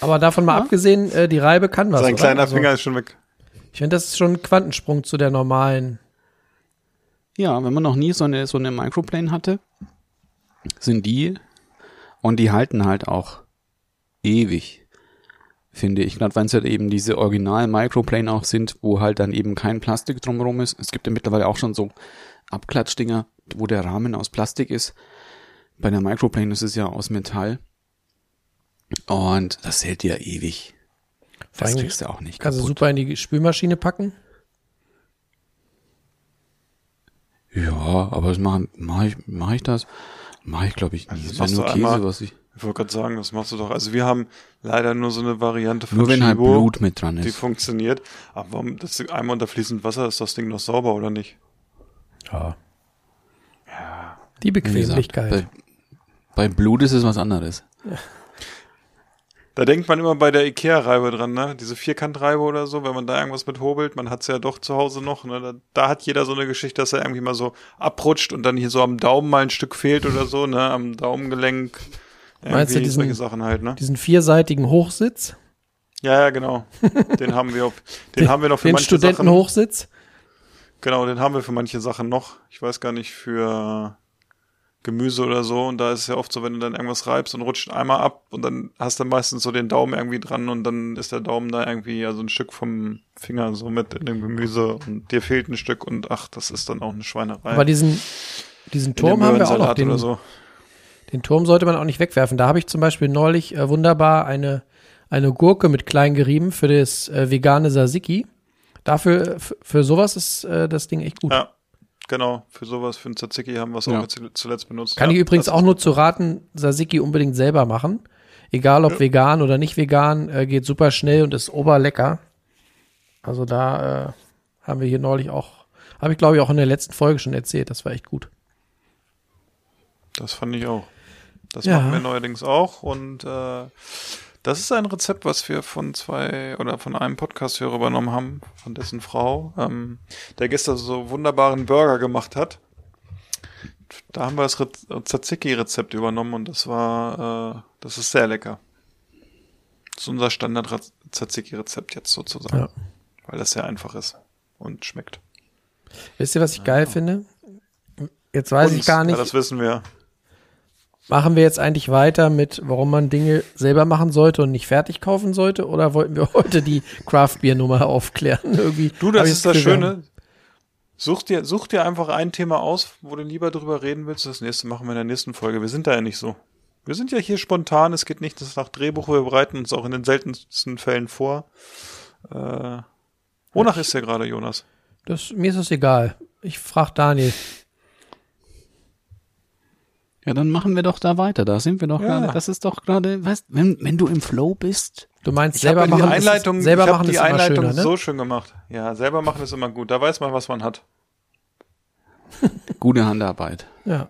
Aber davon mal abgesehen, äh, die Reibe kann was. sein oder? kleiner Also, Finger ist schon weg. Ich finde, das ist schon ein Quantensprung zu der normalen. Ja, wenn man noch nie so eine, so eine Microplane hatte, sind die, und die halten halt auch ewig, finde ich. Gerade wenn es halt eben diese original Microplane auch sind, wo halt dann eben kein Plastik drumherum ist. Es gibt ja mittlerweile auch schon so Abklatschdinger, wo der Rahmen aus Plastik ist. Bei der Microplane ist es ja aus Metall. Und das hält ja ewig. Das kriegst du auch nicht Kannst du super in die Spülmaschine packen. Ja, aber das mache mach ich, mach ich das? Mache ich, glaube ich, Also nie. wäre machst nur Käse, einmal- was ich. Ich wollte gerade sagen, das machst du doch. Also wir haben leider nur so eine Variante von Nur wenn halt Chibo, Blut mit dran die ist. funktioniert. Aber warum, das ist einmal unter fließend Wasser, ist das Ding noch sauber oder nicht? Ja. Die Wie gesagt, Bequemlichkeit. Bei, bei Blut ist es was anderes. Da denkt man immer bei der Ikea-Reibe dran, ne? Diese Vierkantreibe oder so, wenn man da irgendwas mit hobelt, man hat's ja doch zu Hause noch, ne? Da, da hat jeder so eine Geschichte, dass er irgendwie mal so abrutscht und dann hier so am Daumen mal ein Stück fehlt oder so, ne? Am Daumengelenk. Meinst du diesen- Sachen halt, ne? Diesen vierseitigen Hochsitz, Ja, ja, genau. Den haben wir, auf, den haben wir noch für den manche Sachen. Studentenhochsitz. Genau, den haben wir für manche Sachen noch. Ich weiß gar nicht, für Gemüse oder so. Und da ist es ja oft so, wenn du dann irgendwas reibst und rutscht einmal ab und dann hast du meistens so den Daumen irgendwie dran und dann ist der Daumen da irgendwie, also ein Stück vom Finger so mit in dem Gemüse und dir fehlt ein Stück und ach, das ist dann auch eine Schweinerei. Aber diesen, diesen Turm haben wir auch noch. Den, so. Den Turm sollte man auch nicht wegwerfen. Da habe ich zum Beispiel neulich äh, wunderbar eine, eine Gurke mit klein gerieben für das äh, vegane Tzatziki. Dafür, f- für sowas ist äh, das Ding echt gut. Ja, genau. Für sowas, für ein Tzatziki haben wir es Ja. auch zuletzt benutzt. Kann ja, ich übrigens das auch nur zu raten, Tzatziki unbedingt selber machen. Egal ob Ja. vegan oder nicht vegan, äh, geht super schnell und ist oberlecker. Also da äh, haben wir hier neulich auch, habe ich glaube ich auch in der letzten Folge schon erzählt, das war echt gut. Das fand ich auch. Das Ja. machen wir neuerdings auch und äh, das ist ein Rezept, was wir von zwei oder von einem Podcast-Hörer übernommen haben, von dessen Frau, ähm, der gestern so wunderbaren Burger gemacht hat. Da haben wir das Re Tzatziki-Rezept übernommen und das war, äh, das ist sehr lecker. Das ist unser Standard-Tzatziki-Rezept jetzt sozusagen, Ja. weil das sehr einfach ist und schmeckt. Wisst ihr, was ich geil finde? Jetzt weiß ich Uns, gar nicht, Ja, das wissen wir. Machen wir jetzt eigentlich weiter mit, warum man Dinge selber machen sollte und nicht fertig kaufen sollte? Oder wollten wir heute die Craft-Bier-Nummer aufklären? Irgendwie Du, das ich ist das wir Schöne. Such dir, such dir einfach ein Thema aus, wo du lieber drüber reden willst. Das nächste machen wir in der nächsten Folge. Wir sind da ja nicht so. Wir sind ja hier spontan. Es geht nicht nach Drehbuch. Wir bereiten uns auch in den seltensten Fällen vor. Äh, wonach ist der gerade, Jonas? Das, mir ist es egal. Ich frage Daniel. Ja, dann machen wir doch da weiter. Da sind wir doch Ja. gerade. Das ist doch gerade, weißt, wenn, wenn du im Flow bist. Du meinst Ich selber machen, Einleitung, ist, selber ich machen die ist immer Einleitung schöner, ne? so schön gemacht. Ja, selber machen ist immer gut. Da weiß man, was man hat. Gute Handarbeit. Ja.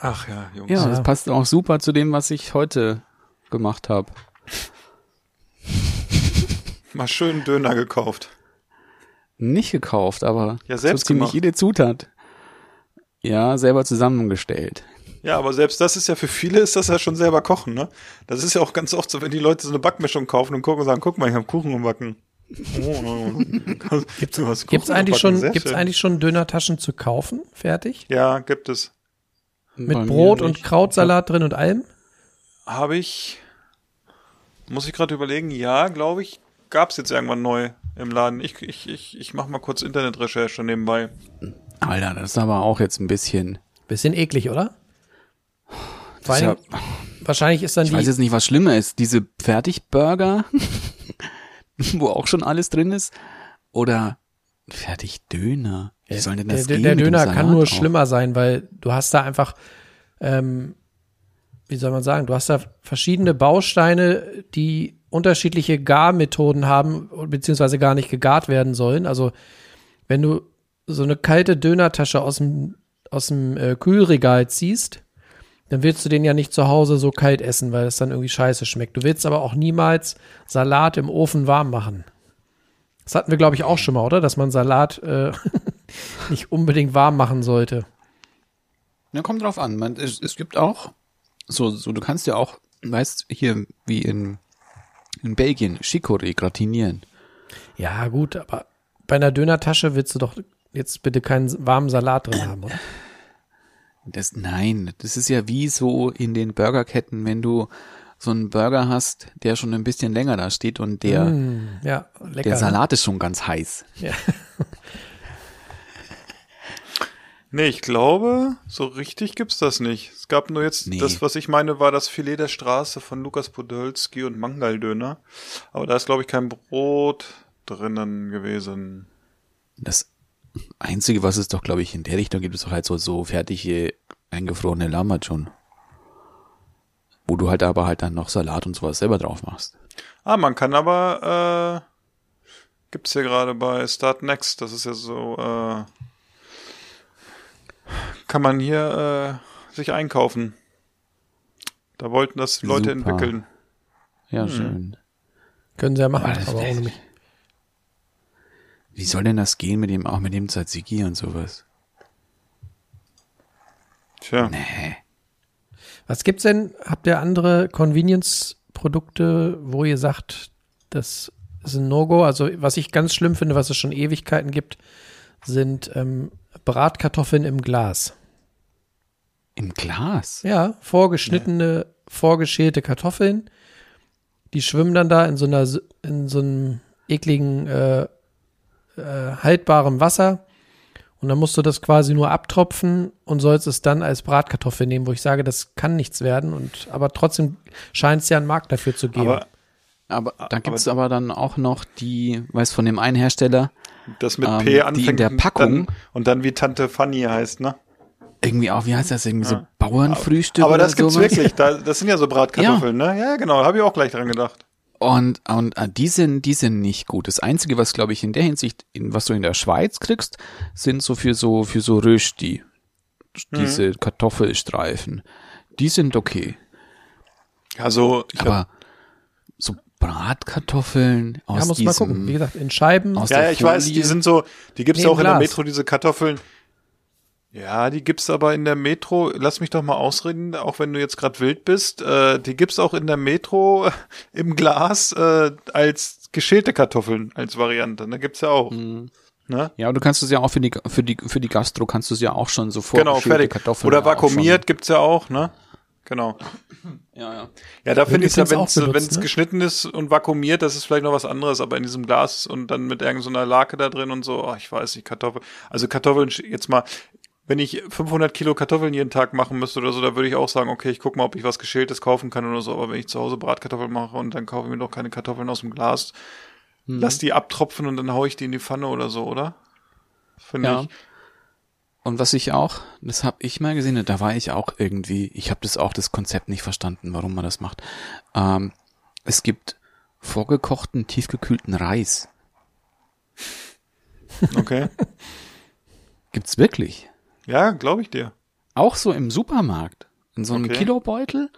Ach ja, Jungs. Ja, Ja. das passt auch super zu dem, was ich heute gemacht habe. Mal schön Döner gekauft. Nicht gekauft, aber Ja, selbst so ziemlich gemacht. jede Zutat. Ja, selber zusammengestellt. Ja, aber selbst das ist ja für viele ist das ja schon selber kochen, ne? Das ist ja auch ganz oft so, wenn die Leute so eine Backmischung kaufen und gucken und sagen, guck mal, ich habe Kuchen gebacken. Oh, gibt's du hast Gibt's Kuchen eigentlich gebacken, schon, gibt's schön. eigentlich schon Dönertaschen zu kaufen? Fertig? Ja, gibt es. Mit Bei Brot und. Krautsalat drin und allem? Habe ich, muss ich gerade überlegen, ja, glaube ich, gab's jetzt irgendwann neu im Laden. Ich, ich, ich, ich mache mal kurz Internetrecherche nebenbei. Alter, das ist aber auch jetzt ein bisschen. Bisschen eklig, oder? Vor allem, wahrscheinlich ist dann Ich weiß die, jetzt nicht, was schlimmer ist. Diese Fertigburger, wo auch schon alles drin ist, oder Fertigdöner. Wie soll denn das der, gehen der Döner kann nur auch? schlimmer sein, weil du hast da einfach, ähm, wie soll man sagen, du hast da verschiedene Bausteine, die unterschiedliche Garmethoden haben, beziehungsweise gar nicht gegart werden sollen. Also wenn du so eine kalte Dönertasche aus dem, aus dem äh, Kühlregal ziehst, dann willst du den ja nicht zu Hause so kalt essen, weil es dann irgendwie scheiße schmeckt. Du willst aber auch niemals Salat im Ofen warm machen. Das hatten wir, glaube ich, auch schon mal, oder? Dass man Salat äh, nicht unbedingt warm machen sollte. Ja, kommt drauf an. Man, es, es gibt auch, so, so, du kannst ja auch, weißt, hier, wie in, in Belgien, Chicorée gratinieren. Ja, gut, aber bei einer Dönertasche willst du doch jetzt bitte keinen warmen Salat drin haben, oder? Das, nein, das ist ja wie so in den Burgerketten, wenn du so einen Burger hast, der schon ein bisschen länger da steht und der, Mm, ja, lecker. der ne? Salat ist schon ganz heiß. Ja. Nee, ich glaube, so richtig gibt's das nicht. Es gab nur jetzt, Nee. das, was ich meine, war das Filet der Straße von Lukas Podolski und Mangaldöner. Aber da ist, glaube ich, kein Brot drinnen gewesen. Das Einzige, was es doch, glaube ich, in der Richtung gibt, ist doch halt so, so fertige, eingefrorene Lamajun. Wo du halt aber halt dann noch Salat und sowas selber drauf machst. Ah, man kann aber, äh, gibt's hier gerade bei Start Next, das ist ja so, äh, kann man hier äh, sich einkaufen. Da wollten das Leute Super. entwickeln. Ja, schön. Können sie ja machen, Aber aber ohne mich. Wie soll denn das gehen mit dem, auch mit dem Tzatziki und sowas? Tja. Nee. Was gibt's denn? Habt ihr andere Convenience-Produkte, wo ihr sagt, das ist ein No-Go? Also, was ich ganz schlimm finde, was es schon Ewigkeiten gibt, sind ähm, Bratkartoffeln im Glas. Im Glas? Ja, vorgeschnittene, vorgeschälte Kartoffeln. Die schwimmen dann da in so einer, in so einem ekligen, äh, äh, haltbarem Wasser. Und dann musst du das quasi nur abtropfen und sollst es dann als Bratkartoffel nehmen, wo ich sage, das kann nichts werden. Und aber trotzdem scheint es ja einen Markt dafür zu geben. Aber Aber da gibt's aber, dann auch noch die, weiß von dem einen Hersteller, das mit Ähm, P die in anfängt der Packung- dann, und dann wie Tante Fanny heißt, ne? irgendwie auch, wie heißt das, irgendwie so Bauernfrühstück Aber oder das gibt's sowas. wirklich. Da, das sind ja so Bratkartoffeln, ne? Ja, genau. Habe ich auch gleich dran gedacht. Und, und äh, die sind, die sind nicht gut. Das Einzige, was glaube ich in der Hinsicht, in, was du in der Schweiz kriegst, sind so für so für so Rösti, Mhm. diese Kartoffelstreifen. Die sind okay. Also, ich hab, Aber so Bratkartoffeln aus ja, muss mal diesem, gucken. Wie gesagt, in Scheiben. aus ja, der ja, ich weiß, die Folie. sind so, die gibt's Nee, auch in der. Metro, diese Kartoffeln. Ja, die gibt's aber in der Metro, lass mich doch mal ausreden, auch wenn du jetzt gerade wild bist, äh, die gibt's auch in der Metro im Glas äh, als geschälte Kartoffeln als Variante. Da gibt's ja auch. Mhm. Ne? Ja, du kannst es ja auch für die für die für die Gastro kannst du es ja auch schon so Genau, fertig. Kartoffeln Oder vakuumiert gibt's ja auch, ne? Genau. Ja, ja. Ja, da finde ich ja, wenn es ne? geschnitten ist und vakuumiert, das ist vielleicht noch was anderes, aber in diesem Glas und dann mit irgendeiner Lake da drin und so, oh, ich weiß nicht, Kartoffeln. Also Kartoffeln, jetzt mal, wenn ich 500 Kilo Kartoffeln jeden Tag machen müsste oder so, da würde ich auch sagen, okay, ich gucke mal, ob ich was Geschältes kaufen kann oder so, aber wenn ich zu Hause Bratkartoffeln mache und dann kaufe ich mir doch keine Kartoffeln aus dem Glas, Mhm. lass die abtropfen und dann haue ich die in die Pfanne oder so, oder? Finde Ja. ich. Und was ich auch, das habe ich mal gesehen, da war ich auch irgendwie, ich habe das auch das Konzept nicht verstanden, warum man das macht. Ähm, es gibt vorgekochten, tiefgekühlten Reis. Okay. Gibt's wirklich? Ja, glaube ich dir. Auch so im Supermarkt. In so einem Okay. Kilobeutel.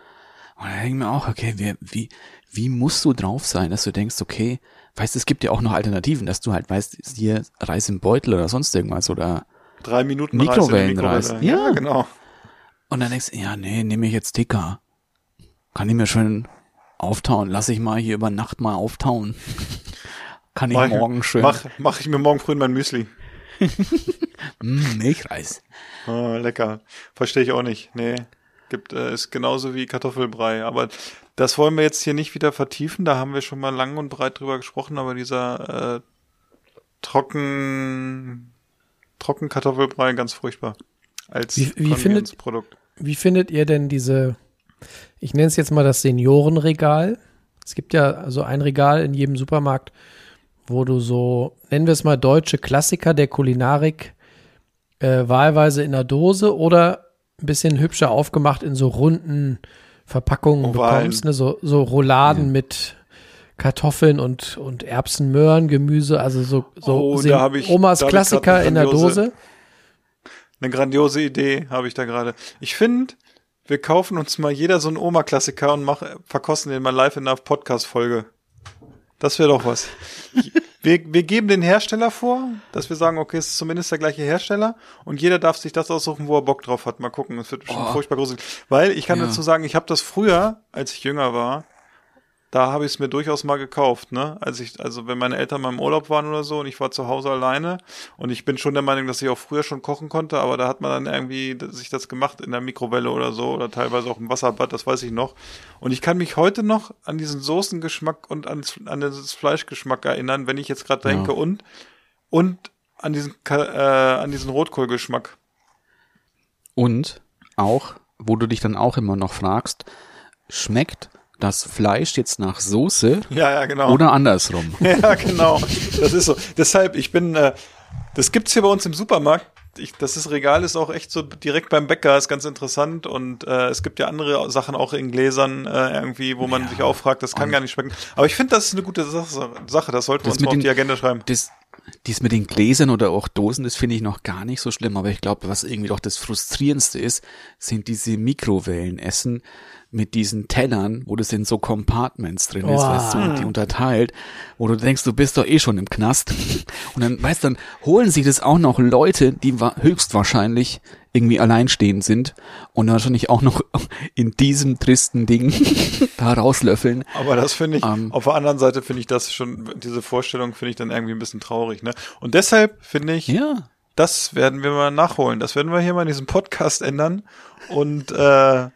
Und da denke ich mir auch, okay, wie, wie, wie musst du drauf sein, dass du denkst, okay, weißt, es gibt ja auch noch Alternativen, dass du halt weißt, hier Reis im Beutel oder sonst irgendwas oder Drei Minuten Mikrowellenreis. Mikrowelle. Ja. ja, genau. Und dann denkst du, ja, nee, nehme ich jetzt dicker. Kann ich mir schön auftauen. Lass ich mal hier über Nacht mal auftauen. Kann ich Mach morgen schön. Mach, mach ich mir morgen früh in mein Müsli. Mm, Milchreis. Ah, lecker. Verstehe ich auch nicht. Nee. Gibt, äh, ist genauso wie Kartoffelbrei. Aber das wollen wir jetzt hier nicht wieder vertiefen. Da haben wir schon mal lang und breit drüber gesprochen. Aber dieser äh, trocken, trocken Kartoffelbrei ganz furchtbar. Als Wie- wie findet- Produkt. Wie findet ihr denn diese, ich nenne es jetzt mal das Seniorenregal. Es gibt ja also ein Regal in jedem Supermarkt, wo du so, nennen wir es mal deutsche Klassiker der Kulinarik, äh, wahlweise in der Dose oder ein bisschen hübscher aufgemacht in so runden Verpackungen Ovalen. bekommst, ne? so, so Rouladen mit Kartoffeln und, und Erbsen, Möhren, Gemüse, also so, so Oh, da ich- Omas da Klassiker in der Dose. Eine grandiose Idee habe ich da gerade. Ich finde, wir kaufen uns mal jeder so einen Oma-Klassiker und mach, verkosten den mal live in einer Podcast-Folge. Das wäre doch was. Wir, wir geben den Hersteller vor, dass wir sagen, okay, es ist zumindest der gleiche Hersteller und jeder darf sich das aussuchen, wo er Bock drauf hat. Mal gucken, es wird bestimmt Oh. furchtbar gruselig. Weil ich kann Ja. dazu sagen, ich habe das früher, als ich jünger war, da habe ich es mir durchaus mal gekauft, ne? Als ich, also wenn meine Eltern mal im Urlaub waren oder so und ich war zu Hause alleine und ich bin schon der Meinung, dass ich auch früher schon kochen konnte, aber da hat man dann irgendwie sich das gemacht in der Mikrowelle oder so oder teilweise auch im Wasserbad, das weiß ich noch. Und ich kann mich heute noch an diesen Soßengeschmack und ans, an das Fleischgeschmack erinnern, wenn ich jetzt gerade Ja. denke und und an diesen äh, an diesen Rotkohlgeschmack. Und auch, wo du dich dann auch immer noch fragst, schmeckt das Fleisch jetzt nach Soße Ja, ja, genau. oder andersrum? Ja, genau. Das ist so. Deshalb, ich bin, äh, das gibt's hier bei uns im Supermarkt. Ich, das ist Regal ist auch echt so direkt beim Bäcker, ist ganz interessant und äh, es gibt ja andere Sachen auch in Gläsern äh, irgendwie, wo man sich auch fragt, das kann gar nicht schmecken. Aber ich finde, das ist eine gute Sache, das sollten wir uns mit mal auf den- die Agenda schreiben. Das, dies mit den Gläsern oder auch Dosen, das finde ich noch gar nicht so schlimm, aber ich glaube, was irgendwie doch das Frustrierendste ist, sind diese Mikrowellenessen mit diesen Tellern, wo das in so Compartments drin ist, Oh. weißt du, die unterteilt, wo du denkst, du bist doch eh schon im Knast. Und dann, weißt du, dann holen sich das auch noch Leute, die wa- höchstwahrscheinlich irgendwie alleinstehend sind und wahrscheinlich auch noch in diesem tristen Ding da rauslöffeln. Aber das finde ich, Ähm. auf der anderen Seite finde ich das schon, diese Vorstellung finde ich dann irgendwie ein bisschen traurig, ne? Und deshalb finde ich, Ja. Das werden wir mal nachholen. Das werden wir hier mal in diesem Podcast ändern und äh,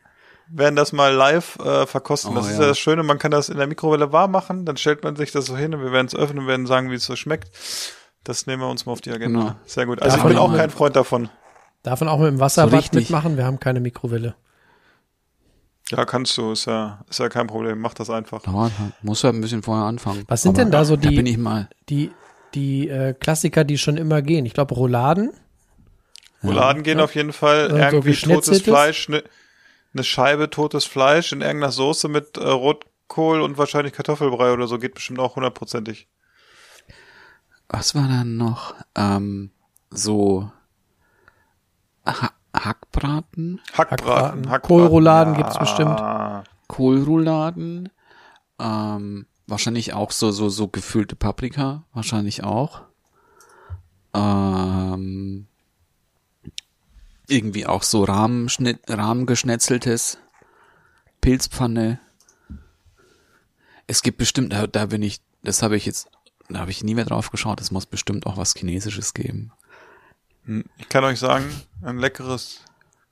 werden das mal live äh, verkosten. Oh, das ist ja. ja das Schöne, man kann das in der Mikrowelle warm machen, dann stellt man sich das so hin und wir werden es öffnen und werden sagen, wie es so schmeckt. Das nehmen wir uns mal auf die Agenda. Genau. Sehr gut. Also Davon ich bin auch kein Freund davon. Darf man auch mit dem Wasserbad richtig. mitmachen? Wir haben keine Mikrowelle. Ja, kannst du, ist ja, ist ja kein Problem. Mach das einfach. Da muss ja ein bisschen vorher anfangen. Was sind Aber denn da so Da die- bin ich mal. Die, die äh, Klassiker, die schon immer gehen. Ich glaube, Rouladen. Rouladen gehen auf jeden Fall. Und so irgendwie totes geschnetzeltes? Fleisch, ne, eine Scheibe totes Fleisch in irgendeiner Soße mit äh, Rotkohl und wahrscheinlich Kartoffelbrei oder so. Geht bestimmt auch hundertprozentig. Was war dann noch? Ähm, so ha Hackbraten, Hackbraten. Hackbraten. Kohlrouladen gibt's bestimmt. Kohlrouladen, ähm, wahrscheinlich auch so so so gefüllte Paprika, wahrscheinlich auch. Ähm, irgendwie auch so Rahmenschnitt, rahmengeschnetzeltes Pilzpfanne. Es gibt bestimmt, da, da bin ich, das habe ich jetzt, da habe ich nie mehr drauf geschaut. Es muss bestimmt auch was Chinesisches geben. Hm, Ich kann euch sagen, ein leckeres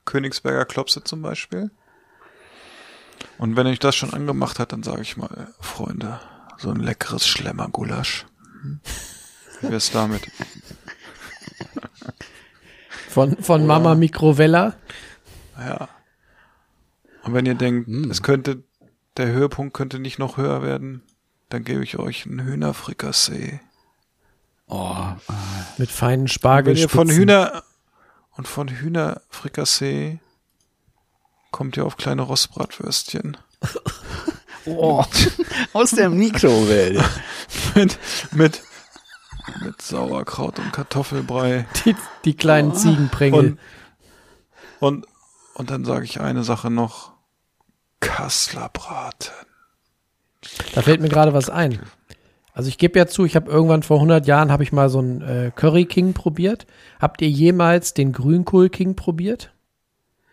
Königsberger Klopse zum Beispiel. Und wenn euch das schon angemacht hat, dann sage ich mal, Freunde, so ein leckeres Schlemmergulasch. Hm? Wie wär's damit? Von, von Mama Mikrowella. Ja. Und wenn ihr denkt, Hm. es könnte, der Höhepunkt könnte nicht noch höher werden, dann gebe ich euch einen Hühnerfrikassee. Oh, äh, Mit feinen Wenn Spargelspitzen. ihr von Hühner und von Hühnerfrikassee kommt ihr auf kleine Rostbratwürstchen. oh. aus der Mikrowelle. mit, mit, mit Sauerkraut und Kartoffelbrei. Die, die kleinen Ziegenprängel. Und, und, und dann sage ich eine Sache noch. Kasslerbraten. Da fällt mir gerade was ein. Also ich gebe ja zu, ich habe irgendwann vor 100 Jahren habe ich mal so einen äh, Curry King probiert. Habt ihr jemals den Grünkohl King probiert?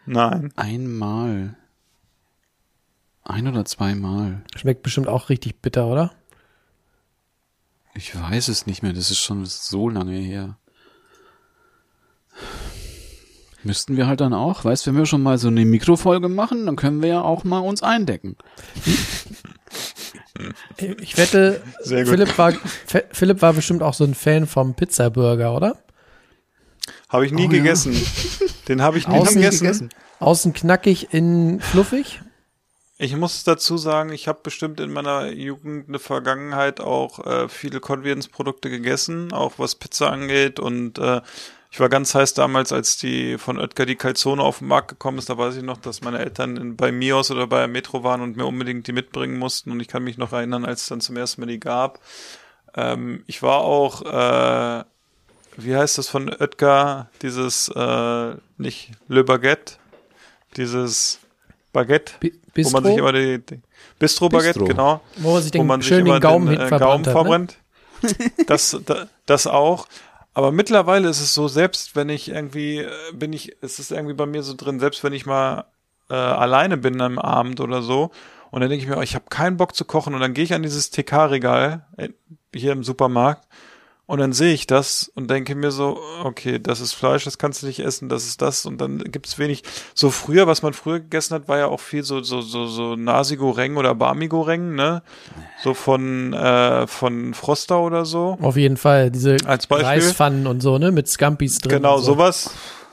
Nein. Einmal. Ein oder zweimal. Schmeckt bestimmt auch richtig bitter, oder? Ich weiß es nicht mehr. Das ist schon so lange her. Müssten wir halt dann auch, weißt, wenn wir schon mal so eine Mikrofolge machen, dann können wir ja auch mal uns eindecken. Ich wette, Sehr gut. Philipp war, Philipp war bestimmt auch so ein Fan vom Pizzaburger, oder? Habe ich nie Oh, ja. gegessen. Den habe ich nie Außen gegessen. Außen knackig, innen fluffig. Ich muss dazu sagen, ich habe bestimmt in meiner Jugend eine Vergangenheit auch äh, viele Convenience-Produkte gegessen, auch was Pizza angeht. Und äh, ich war ganz heiß damals, als die von Oetker die Calzone auf den Markt gekommen ist. Da weiß ich noch, dass meine Eltern in, bei Mios oder bei Metro waren und mir unbedingt die mitbringen mussten. Und ich kann mich noch erinnern, als es dann zum ersten Mal die gab. Ähm, ich war auch, äh, wie heißt das von Oetker, dieses, äh, nicht Le Baguette, dieses Baguette, Bi- wo man sich Bistro, immer die, die Bistro-Baguette, Bistro. genau, wo man sich wo den, man sich immer den Gaumen den äh, Gaumen verbrannt hat. Ne? verbrennt. Das, da, das auch. Aber mittlerweile ist es so, selbst wenn ich irgendwie, äh, bin ich, es ist irgendwie bei mir so drin, selbst wenn ich mal äh, alleine bin am Abend oder so, und dann denke ich mir, oh, ich habe keinen Bock zu kochen, und dann gehe ich an dieses TK-Regal äh, hier im Supermarkt und dann sehe ich das und denke mir so, okay, das ist Fleisch, das kannst du nicht essen, das ist das und dann gibt's wenig. So früher, was man früher gegessen hat, war ja auch viel so so so so Nasi Goreng oder Barmi Goreng, ne? So von äh, von Froster oder so. Auf jeden Fall, diese Als Beispiel? Reispfannen und so, ne, mit Scampis drin. Genau, so. sowas.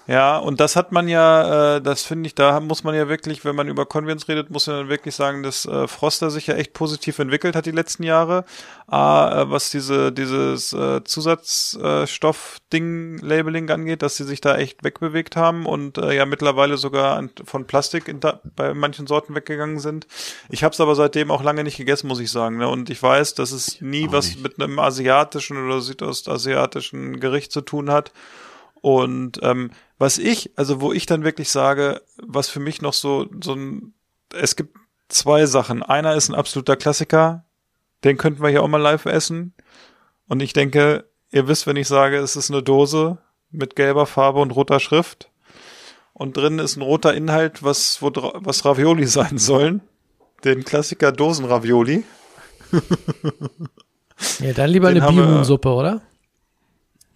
Ja, und das hat man ja, äh, das finde ich, da muss man ja wirklich, wenn man über Convents redet, muss man dann wirklich sagen, dass äh, Froster sich ja echt positiv entwickelt hat die letzten Jahre. A, äh, was diese, dieses äh, Zusatzstoff-Ding-Labeling angeht, dass sie sich da echt wegbewegt haben und äh, ja mittlerweile sogar an, von Plastik in, da, bei manchen Sorten weggegangen sind. Ich habe es aber seitdem auch lange nicht gegessen, muss ich sagen. Ne? Und ich weiß, dass es nie Auch was nicht. mit einem asiatischen oder südostasiatischen Gericht zu tun hat. Und ähm, was ich, also wo ich dann wirklich sage, was für mich noch so, so ein, es gibt zwei Sachen. Einer ist ein absoluter Klassiker, den könnten wir hier auch mal live essen. Und ich denke, ihr wisst, wenn ich sage, es ist eine Dose mit gelber Farbe und roter Schrift. Und drin ist ein roter Inhalt, was, wo, was Ravioli sein sollen. Den Klassiker Dosenravioli. Ja, dann lieber Den eine Bihunsuppe, oder?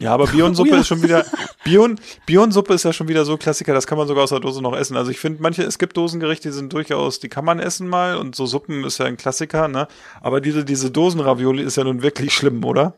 Ja, aber Bionsuppe ist schon wieder, Bion, Bionsuppe ist ja schon wieder so Klassiker, das kann man sogar aus der Dose noch essen. Also ich finde, manche, es gibt Dosengerichte, die sind durchaus, die kann man essen mal und so Suppen ist ja ein Klassiker, ne? Aber diese, diese Dosenravioli ist ja nun wirklich schlimm, oder?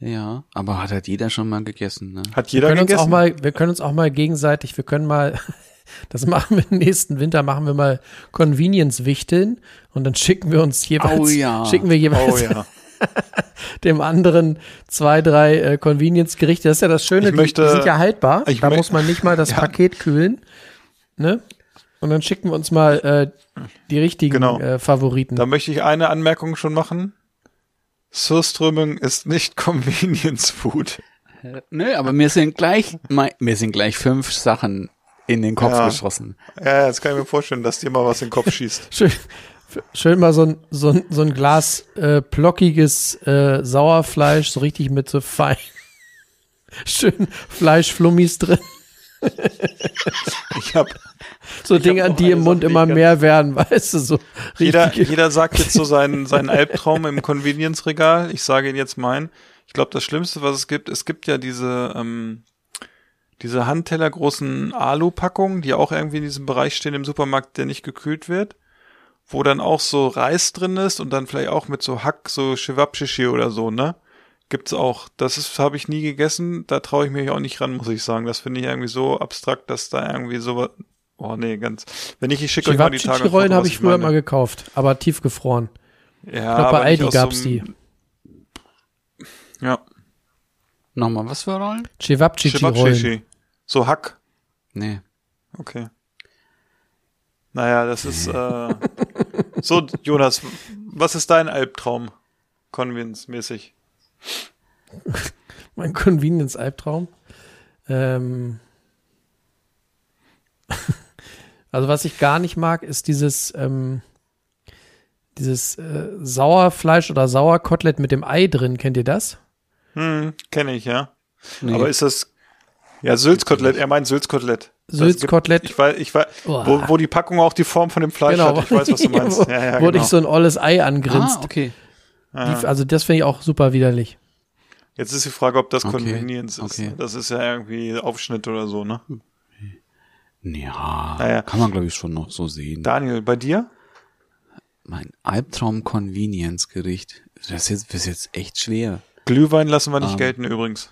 Ja, aber hat halt jeder schon mal gegessen, ne? Hat Wir jeder können uns gegessen? auch mal, wir können uns auch mal gegenseitig, wir können mal, das machen wir nächsten Winter, machen wir mal Convenience wichteln und dann schicken wir uns jeweils, Oh ja. schicken wir jeweils oh ja. dem anderen zwei, drei äh, Convenience-Gerichte. Das ist ja das Schöne, möchte- die, die sind ja haltbar. ich da mö- muss man nicht mal das Ja. Paket kühlen. Ne? Und dann schicken wir uns mal äh, die richtigen Genau. äh, Favoriten. Da möchte ich eine Anmerkung schon machen. Surströmming ist nicht Convenience Food. Nö, aber mir sind gleich, mir sind gleich fünf Sachen in den Kopf Ja. geschossen. Ja, jetzt kann ich mir vorstellen, dass dir mal was in den Kopf schießt. Schön, schön mal so ein, so ein, so ein Glas äh, plockiges äh, Sauerfleisch, so richtig mit so fein, schön Fleischflummis drin. Ich hab, So Dinge, an die im Mund immer mehr werden, weißt du, so jeder, jeder sagt jetzt so seinen, seinen Albtraum im Convenience-Regal. Ich sage Ihnen jetzt meinen. Ich glaube, das Schlimmste, was es gibt, es gibt ja diese, ähm, diese handtellergroßen Alu-Packungen, die auch irgendwie in diesem Bereich stehen im Supermarkt, der nicht gekühlt wird, wo dann auch so Reis drin ist und dann vielleicht auch mit so Hack, so Chewabchichi oder so, ne? Gibt's auch. Das ist, habe ich nie gegessen. Da traue ich mich auch nicht ran, muss ich sagen. Das finde ich irgendwie so abstrakt, dass da irgendwie so Oh nee, ganz. Wenn ich, ich schicke euch mal die Tage. Foto, habe was ich früher meine. mal gekauft, aber tiefgefroren. Ja, Ich glaube, aber bei Aldi gab's so die. Ja. Nochmal, was für Rollen? Chivapchichi-Rollen. So Hack. Nee. Okay. Naja, das ist äh, so, Jonas, was ist dein Albtraum? Convince-mäßig. Mein Convenience-Albtraum. Ähm. also was ich gar nicht mag, ist dieses, ähm, dieses äh, Sauerfleisch oder Sauerkotelett mit dem Ei drin. Kennt ihr das? Hm, kenne ich, ja. nee. Aber ist das ja Sülzkotelett, er meint Sülzkotelett. Das Sülzkotelett. Ich weiß, ich weiß, wo, wo die Packung auch die Form von dem Fleisch Genau. hat. Ich weiß, was du meinst. wo Ja, ja, wo genau. dich so ein olles Ei angrinst. ah, okay. Die, also das finde ich auch super widerlich. Jetzt ist die Frage, ob das Okay, Convenience ist. okay. Das ist ja irgendwie Aufschnitt oder so, ne? Ja, Naja. kann man glaube ich schon noch so sehen. Daniel, bei dir? mein Albtraum-Convenience-Gericht. Das ist, jetzt, das ist jetzt echt schwer. Glühwein lassen wir nicht Ähm. gelten übrigens.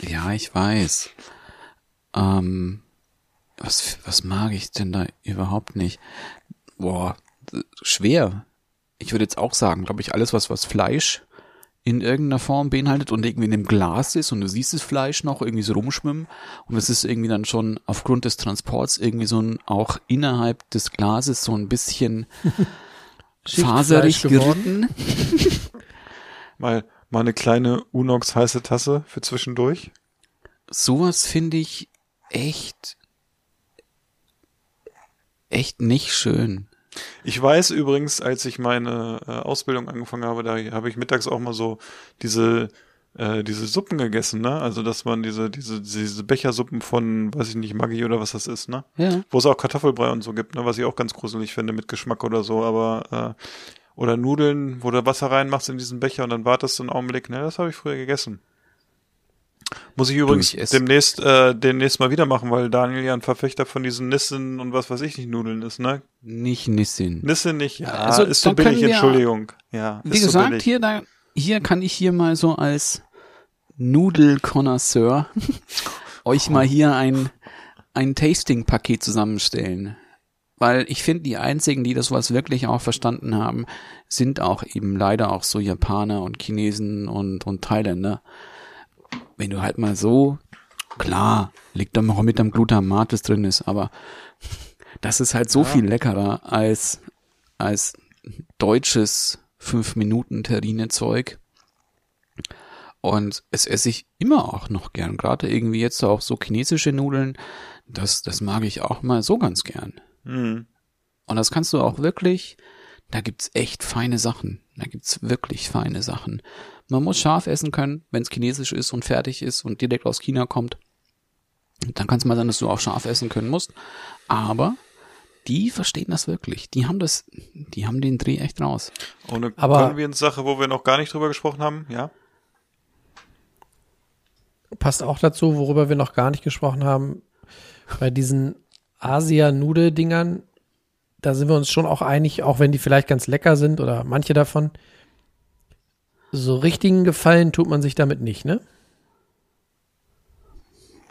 Ja, ich weiß. Ähm, was, was mag ich denn da überhaupt nicht? Boah, schwer. Ich würde jetzt auch sagen, glaube ich, alles, was, was Fleisch in irgendeiner Form beinhaltet und irgendwie in einem Glas ist und du siehst das Fleisch noch irgendwie so rumschwimmen und es ist irgendwie dann schon aufgrund des Transports irgendwie so ein, auch innerhalb des Glases so ein bisschen faserig geritten. Mal, mal eine kleine Unox heiße Tasse für zwischendurch. sowas finde ich echt echt nicht schön. Ich weiß übrigens, als ich meine äh, Ausbildung angefangen habe, da habe ich mittags auch mal so diese äh, diese Suppen gegessen, ne? Also dass man diese diese diese Bechersuppen von, weiß ich nicht, Maggi oder was das ist, ne? Ja. Wo es auch Kartoffelbrei und so gibt, ne? Was ich auch ganz gruselig finde mit Geschmack oder so, aber äh, oder Nudeln, wo du Wasser reinmachst in diesen Becher und dann wartest du einen Augenblick, ne? Das habe ich früher gegessen. Muss ich übrigens demnächst äh, demnächst mal wieder machen, weil Daniel ja ein Verfechter von diesen Nissen und was weiß ich nicht Nudeln ist, ne? Nicht Nissin. Nisse nicht, ja, Also, ist so billig, wir- Entschuldigung. Ja, Wie so gesagt, billig. hier, da, hier kann ich hier mal so als Nudelkonnoisseur euch mal hier ein, ein Tasting-Paket zusammenstellen. Weil ich finde, die einzigen, die das was wirklich auch verstanden haben, sind auch eben leider auch so Japaner und Chinesen und, und Thailänder. Wenn du halt mal so, klar, liegt da auch mit dem Glutamat, das drin ist, aber das ist halt so viel leckerer als, als deutsches 5-Minuten-Terrine-Zeug. Und es esse ich immer auch noch gern. Gerade irgendwie jetzt auch so chinesische Nudeln. Das, das mag ich auch mal so ganz gern. Hm. Und das kannst du auch wirklich, da gibt's echt feine Sachen. Da gibt's wirklich feine Sachen. Man muss scharf essen können, wenn's chinesisch ist und fertig ist und direkt aus China kommt. Dann kann es mal sein, dass du auch scharf essen können musst. Aber die verstehen das wirklich. Die haben das, die haben den Dreh echt raus. Und eine Aber- Convenience-Sache, wo wir noch gar nicht drüber gesprochen haben, ja? Passt auch dazu, worüber wir noch gar nicht gesprochen haben. Bei diesen Asia-Nudel-Dingern, da sind wir uns schon auch einig, auch wenn die vielleicht ganz lecker sind oder manche davon. So richtigen Gefallen tut man sich damit nicht, ne?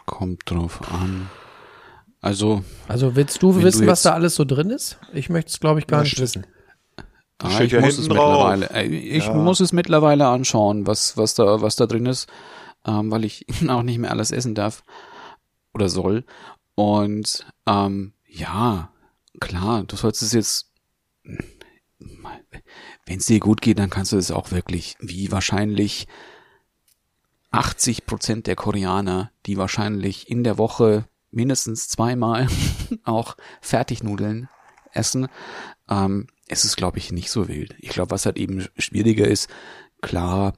Kommt drauf an. Also, Also willst du wissen, du was da alles so drin ist? Ich möchte es, glaube ich, gar nicht wissen. Ah, ich muss es ich Ja. muss es mittlerweile anschauen, was, was da, was da drin ist, ähm, weil ich auch nicht mehr alles essen darf oder soll. Und ähm, ja, klar, du sollst es jetzt, wenn es dir gut geht, dann kannst du es auch wirklich, wie wahrscheinlich 80 Prozent der Koreaner, die wahrscheinlich in der Woche mindestens zweimal auch Fertignudeln essen, ähm, es ist, glaube ich, nicht so wild. Ich glaube, was halt eben schwieriger ist, klar,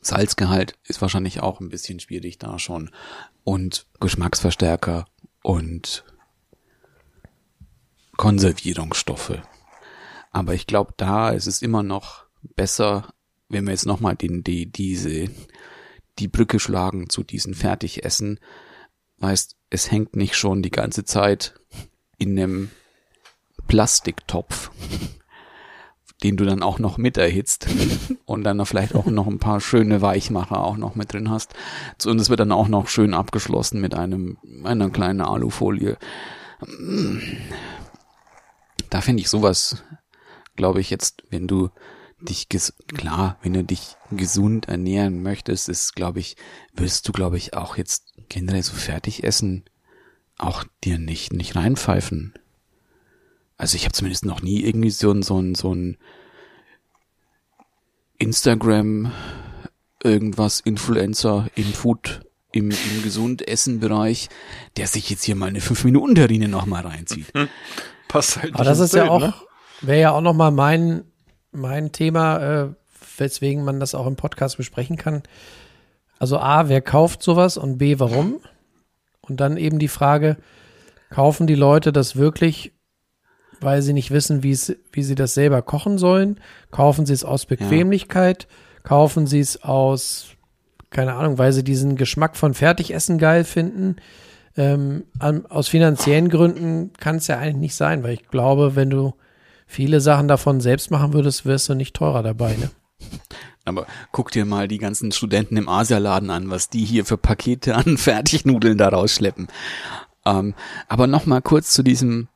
Salzgehalt ist wahrscheinlich auch ein bisschen schwierig da schon. Und Geschmacksverstärker und Konservierungsstoffe. Aber ich glaube, da ist es immer noch besser, wenn wir jetzt nochmal den, die, diese, die Brücke schlagen zu diesen Fertigessen. Weißt, es hängt nicht schon die ganze Zeit in einem Plastiktopf, den du dann auch noch mit erhitzt und dann vielleicht auch noch ein paar schöne Weichmacher auch noch mit drin hast. Und es wird dann auch noch schön abgeschlossen mit einem, einer kleinen Alufolie. Da finde ich sowas, glaube ich jetzt, wenn du dich, ges klar, wenn du dich gesund ernähren möchtest, ist, glaube ich, wirst du, glaube ich, auch jetzt generell so fertig essen, auch dir nicht, nicht reinpfeifen. Also ich habe zumindest noch nie irgendwie so ein, so ein, so ein Instagram irgendwas Influencer im Food, im, im Gesundessen-Bereich, der sich jetzt hier mal eine 5-Minuten-Terrine nochmal reinzieht. Passt halt Aber das ist ja Bild, auch, ne? Wäre ja auch nochmal mein, mein Thema, äh, weswegen man das auch im Podcast besprechen kann. Also A, wer kauft sowas und B, warum? Und dann eben die Frage, kaufen die Leute das wirklich, weil sie nicht wissen, wie sie das selber kochen sollen? Kaufen sie es aus Bequemlichkeit? Kaufen sie es aus, keine Ahnung, weil sie diesen Geschmack von Fertigessen geil finden? Ähm, aus finanziellen Gründen kann es ja eigentlich nicht sein, weil ich glaube, wenn du viele Sachen davon selbst machen würdest, wirst du nicht teurer dabei. Ne? Aber guck dir mal die ganzen Studenten im Asialaden an, was die hier für Pakete an Fertignudeln da rausschleppen. Ähm, aber noch mal kurz zu diesem,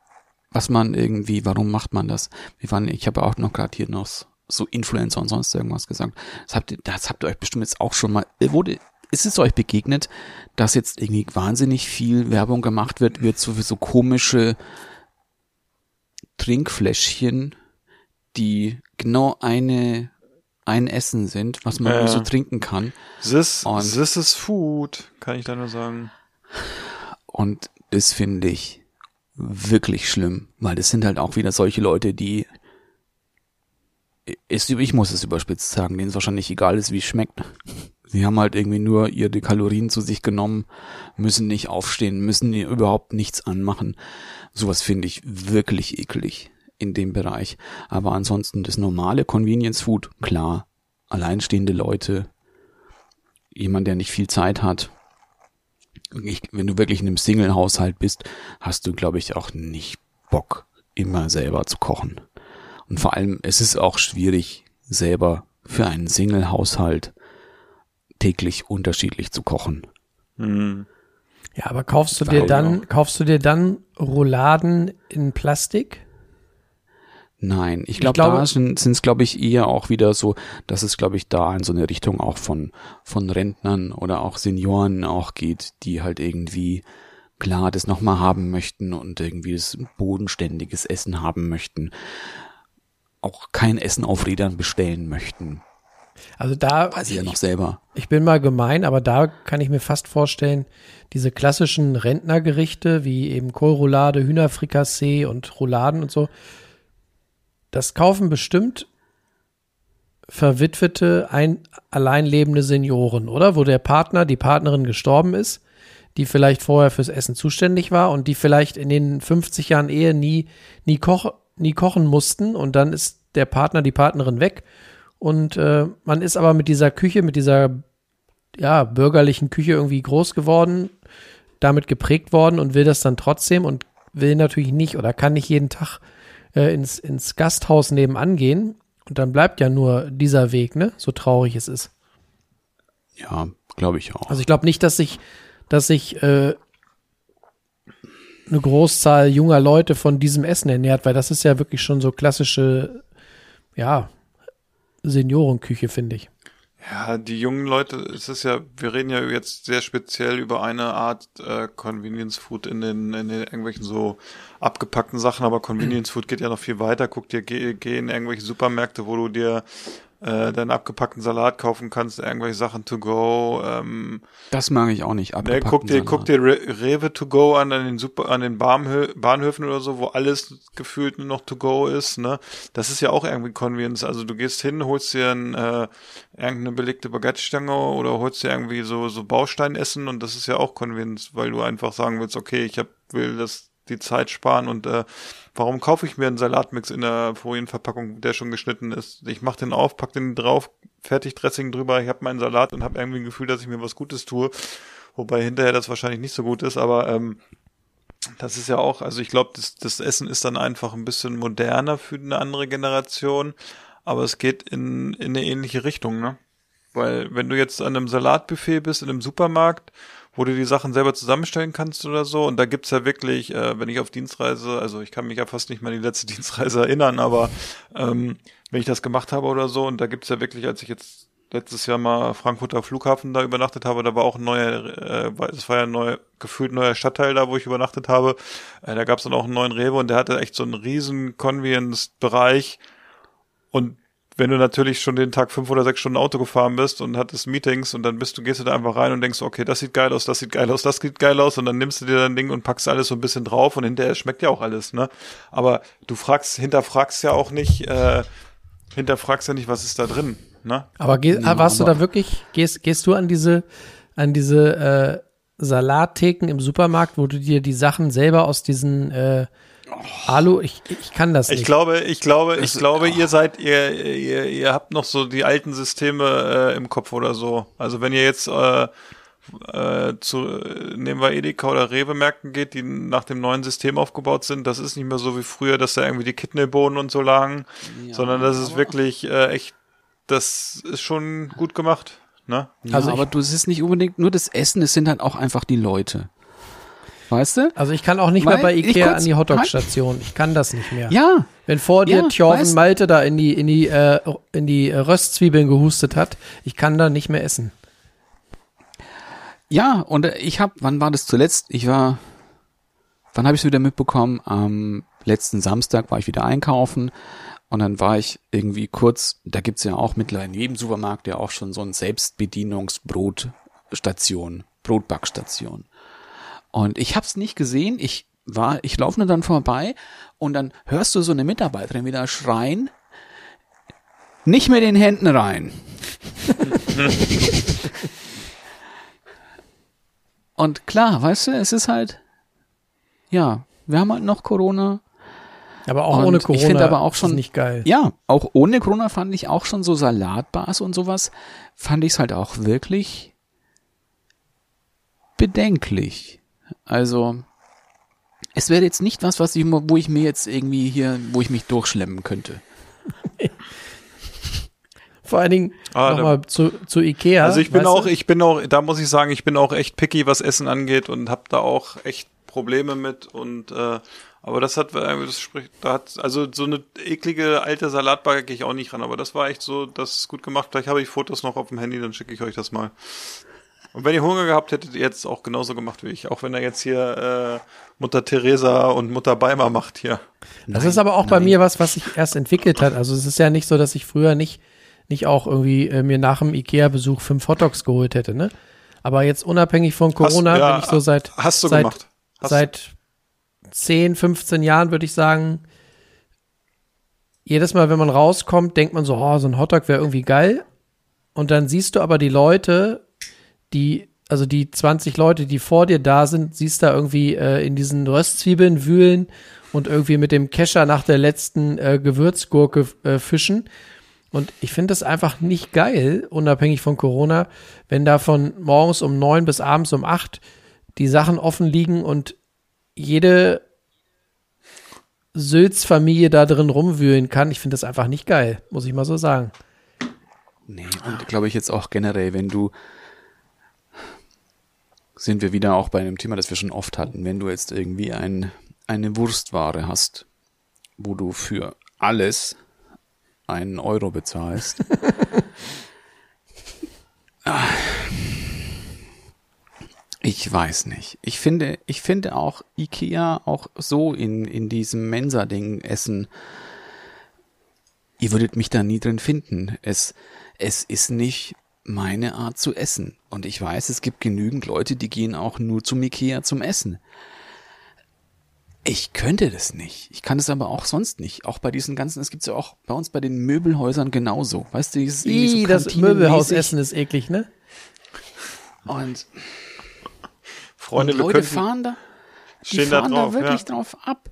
was man irgendwie, warum macht man das? Wir waren, ich habe auch noch gerade hier noch so Influencer und sonst irgendwas gesagt. Das habt ihr, das habt ihr euch bestimmt jetzt auch schon mal, äh, wurde, ist es euch begegnet, dass jetzt irgendwie wahnsinnig viel Werbung gemacht wird, wird so so komische Trinkfläschchen, die genau eine ein Essen sind, was man nur so trinken kann. This, Und- this is food, kann ich da nur sagen. Und das finde ich wirklich schlimm, weil das sind halt auch wieder solche Leute, die ist, ich muss es überspitzt sagen, denen es wahrscheinlich egal ist, wie es schmeckt. Sie haben halt irgendwie nur ihre Kalorien zu sich genommen, müssen nicht aufstehen, müssen überhaupt nichts anmachen. Sowas finde ich wirklich eklig in dem Bereich. Aber ansonsten das normale Convenience Food, klar. Alleinstehende Leute, jemand, der nicht viel Zeit hat. Ich, wenn du wirklich in einem Single-Haushalt bist, hast du, glaube ich, auch nicht Bock, immer selber zu kochen. Und vor allem, es ist auch schwierig, selber für einen Single-Haushalt täglich unterschiedlich zu kochen. Hm. Ja, aber kaufst du dir dann, kaufst du dir dann Rouladen in Plastik? Nein, ich, glaub, ich glaube, da sind es, glaube ich, eher auch wieder so, dass es, glaube ich, da in so eine Richtung auch von, von Rentnern oder auch Senioren auch geht, die halt irgendwie klar das nochmal haben möchten und irgendwie das bodenständiges Essen haben möchten. Auch kein Essen auf Rädern bestellen möchten. Also da. Weiß ich ja noch selber. Ich bin mal gemein, aber da kann ich mir fast vorstellen, diese klassischen Rentnergerichte wie eben Kohlroulade, Hühnerfrikassee und Rouladen und so, das kaufen bestimmt verwitwete, ein, allein lebende Senioren, oder? Wo der Partner, die Partnerin gestorben ist, die vielleicht vorher fürs Essen zuständig war und die vielleicht in den 50 Jahren Ehe nie, nie, koch, nie kochen mussten und dann ist der Partner, die Partnerin weg und äh, man ist aber mit dieser Küche, mit dieser ja, bürgerlichen Küche irgendwie groß geworden, damit geprägt worden und will das dann trotzdem und will natürlich nicht oder kann nicht jeden Tag äh, ins, ins Gasthaus nebenan gehen. Und dann bleibt ja nur dieser Weg, ne? So traurig es ist. Ja, glaube ich auch. Also ich glaube nicht, dass sich, dass sich äh, eine Großzahl junger Leute von diesem Essen ernährt, weil das ist ja wirklich schon so klassische, ja, Seniorenküche, finde ich. Ja, die jungen Leute, es ist ja, wir reden ja jetzt sehr speziell über eine Art äh, Convenience Food in den, in den irgendwelchen so abgepackten Sachen, aber Convenience Food geht ja noch viel weiter. Guck dir, geh, geh in irgendwelche Supermärkte, wo du dir äh, deinen abgepackten Salat kaufen kannst, irgendwelche Sachen to go. Ähm, das mag ich auch nicht. Ne, guck dir, guck dir Re Rewe to go an, an den Super, an den Bahnhö Bahnhöfen oder so, wo alles gefühlt nur noch to go ist. Ne, das ist ja auch irgendwie Convenience. Also du gehst hin, holst dir ein, äh, irgendeine belegte Baguette-Stange oder holst dir irgendwie so so Bausteinessen und das ist ja auch Convenience, weil du einfach sagen willst, okay, ich hab, will das die Zeit sparen und äh, warum kaufe ich mir einen Salatmix in der Folienverpackung, der schon geschnitten ist? Ich mache den auf, pack den drauf, fertig Dressing drüber, ich habe meinen Salat und habe irgendwie ein Gefühl, dass ich mir was Gutes tue. Wobei hinterher das wahrscheinlich nicht so gut ist, aber ähm, das ist ja auch, also ich glaube, das, das Essen ist dann einfach ein bisschen moderner für eine andere Generation, aber es geht in, in eine ähnliche Richtung, ne? Weil wenn du jetzt an einem Salatbuffet bist in einem Supermarkt, wo du die Sachen selber zusammenstellen kannst oder so. Und da gibt's ja wirklich, äh, wenn ich auf Dienstreise, also ich kann mich ja fast nicht mehr an die letzte Dienstreise erinnern, aber ähm, wenn ich das gemacht habe oder so, und da gibt's ja wirklich, als ich jetzt letztes Jahr mal Frankfurter Flughafen da übernachtet habe, da war auch ein neuer, äh, das war ja ein neuer, gefühlt neuer Stadtteil da, wo ich übernachtet habe. Äh, da gab's dann auch einen neuen Rewe und der hatte echt so einen riesen Convenience-Bereich. Und wenn du natürlich schon den Tag fünf oder sechs Stunden Auto gefahren bist und hattest Meetings und dann bist du, gehst du da einfach rein und denkst, okay, das sieht geil aus, das sieht geil aus, das sieht geil aus und dann nimmst du dir dein Ding und packst alles so ein bisschen drauf und hinterher schmeckt ja auch alles, ne? Aber du fragst, hinterfragst ja auch nicht, äh, hinterfragst ja nicht, was ist da drin, ne? Aber geh, ja, warst aber du da wirklich, gehst, gehst du an diese, an diese äh, Salattheken im Supermarkt, wo du dir die Sachen selber aus diesen äh, Hallo, ich, ich kann das nicht. Ich glaube, ich glaube, ich glaube, ihr seid, ihr, ihr, ihr habt noch so die alten Systeme äh, im Kopf oder so. Also wenn ihr jetzt äh, äh, zu, nehmen wir Edeka oder Rewe-Märkten geht, die nach dem neuen System aufgebaut sind, das ist nicht mehr so wie früher, dass da irgendwie die Kidneybohnen und so lagen, ja, sondern das ist wirklich äh, echt, das ist schon gut gemacht. Ne? Ja, also aber du, es ist nicht unbedingt nur das Essen, es sind halt auch einfach die Leute. Weißt du? Also ich kann auch nicht Weil mehr bei Ikea an die Hotdog-Station. Ich kann das nicht mehr. Ja. Wenn vor dir ja, Thjorven Malte da in die, in die, äh, in die Röstzwiebeln gehustet hat, ich kann da nicht mehr essen. Ja, und äh, ich habe, wann war das zuletzt? Ich war, wann habe ich es wieder mitbekommen? Am letzten Samstag war ich wieder einkaufen und dann war ich irgendwie kurz, da gibt's ja auch mittlerweile in jedem Supermarkt ja auch schon so ein Selbstbedienungsbrotstation, Brotbackstation. Und ich habe es nicht gesehen. Ich war, ich laufe nur dann vorbei und dann hörst du so eine Mitarbeiterin wieder schreien, nicht mit den Händen rein. und klar, weißt du, es ist halt, ja, wir haben halt noch Corona. Aber auch Und ohne ich Corona finde aber auch schon- nicht geil. Ja, auch ohne Corona fand ich auch schon so Salatbars und sowas, fand ich es halt auch wirklich bedenklich. Also, es wäre jetzt nicht was, was ich, wo ich mir jetzt irgendwie hier, wo ich mich durchschlemmen könnte. Vor allen Dingen Ah, nochmal zu, zu Ikea. Also ich bin auch, du? ich bin auch, da muss ich sagen, ich bin auch echt picky, was Essen angeht und habe da auch echt Probleme mit und äh, aber das hat, äh, das spricht, da hat, also so eine eklige alte Salatbar gehe ich auch nicht ran, aber das war echt so, das ist gut gemacht. Vielleicht habe ich Fotos noch auf dem Handy, dann schicke ich euch das mal. Und wenn ihr Hunger gehabt hättet, ihr jetzt auch genauso gemacht wie ich, auch wenn er jetzt hier äh, Mutter Teresa und Mutter Beimer macht hier. Das ist aber auch bei mir was, was sich erst entwickelt hat. Also es ist ja nicht so, dass ich früher nicht, nicht auch irgendwie äh, mir nach dem Ikea-Besuch fünf Hotdogs geholt hätte, ne? Aber jetzt unabhängig von Corona Hast- ja, bin ich so seit, hast du seit, gemacht. Hast- seit 10, 15 Jahren würde ich sagen, jedes Mal, wenn man rauskommt, denkt man so, oh, so ein Hotdog wäre irgendwie geil. Und dann siehst du aber die Leute, die, also die 20 Leute, die vor dir da sind, siehst da irgendwie äh, in diesen Röstzwiebeln wühlen und irgendwie mit dem Kescher nach der letzten äh, Gewürzgurke äh, fischen. Und ich finde das einfach nicht geil, unabhängig von Corona, wenn da von morgens um neun bis abends um acht die Sachen offen liegen und jede Sülz-Familie da drin rumwühlen kann. Ich finde das einfach nicht geil, muss ich mal so sagen. Nee, und glaube ich jetzt auch generell, wenn du sind wir wieder auch bei einem Thema, das wir schon oft hatten, wenn du jetzt irgendwie ein, eine Wurstware hast, wo du für alles einen Euro bezahlst. Ah. ich weiß nicht. Ich finde, ich finde auch Ikea auch so in, in diesem Mensa-Ding essen, ihr würdet mich da nie drin finden. Es, es ist nicht meine Art zu essen. Und ich weiß, es gibt genügend Leute, die gehen auch nur zum Ikea zum Essen. Ich könnte das nicht. Ich kann es aber auch sonst nicht. Auch bei diesen ganzen, es gibt's ja auch bei uns bei den Möbelhäusern genauso. Weißt du, dieses irgendwie Ih, so das. Möbelhausessen ist eklig, ne? Und, Freunde, und Leute fahren da, die fahren drauf, da wirklich ja. drauf ab.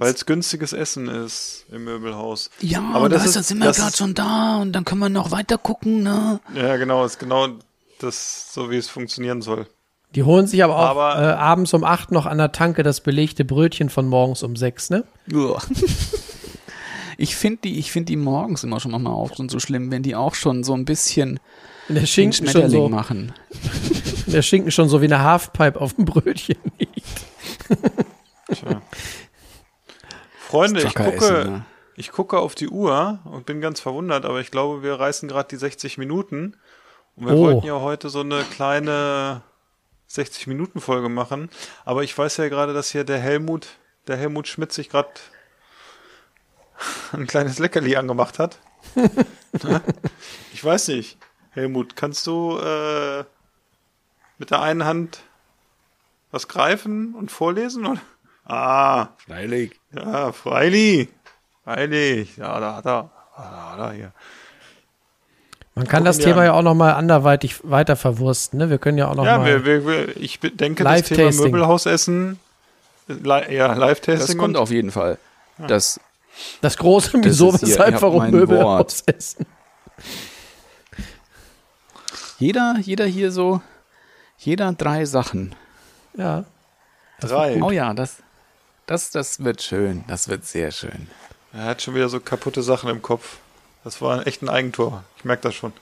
Weil es günstiges Essen ist im Möbelhaus. ja, aber das weißt, ist, da sind wir gerade schon da und dann können wir noch weiter gucken, ne? Ja, genau, ist genau das, so wie es funktionieren soll. Die holen sich aber auch Aber- äh, abends um acht noch an der Tanke das belegte Brötchen von morgens um sechs, ne? Uah. Ich finde die, ich finde die morgens immer schon manchmal auch schon so schlimm, wenn die auch schon so ein bisschen In der den Schinken schon so, machen. der Schinken schon so wie eine Halfpipe auf dem Brötchen liegt. Tja. Freunde, ich gucke, essen, ne? ich gucke auf die Uhr und bin ganz verwundert, aber ich glaube, wir reißen gerade die 60 Minuten. Und wir Oh. wollten ja heute so eine kleine 60-Minuten-Folge machen. Aber ich weiß ja gerade, dass hier der Helmut, der Helmut Schmidt sich gerade ein kleines Leckerli angemacht hat. ich weiß nicht. Helmut, kannst du äh, mit der einen Hand was greifen und vorlesen? Oder? Ah, Freilich. ja, freilich. Freilich. Ja, da hat er. Da hat er hier. Man kann das Thema ja. ja auch noch mal anderweitig weiter verwursten, ne? Wir können ja auch noch Ja, mal wir, wir, wir, ich denke, das Thema. Möbelhausessen, li ja, Das Live-Tasting kommt und auf jeden Fall. Das, das große Das Wieso, weshalb, warum Möbelhausessen. jeder, jeder hier so, jeder drei Sachen. Ja. drei. Oh ja, das, das, das wird schön. Das wird sehr schön. Er hat schon wieder so kaputte Sachen im Kopf. Das war echt ein Eigentor. Ich merke das schon.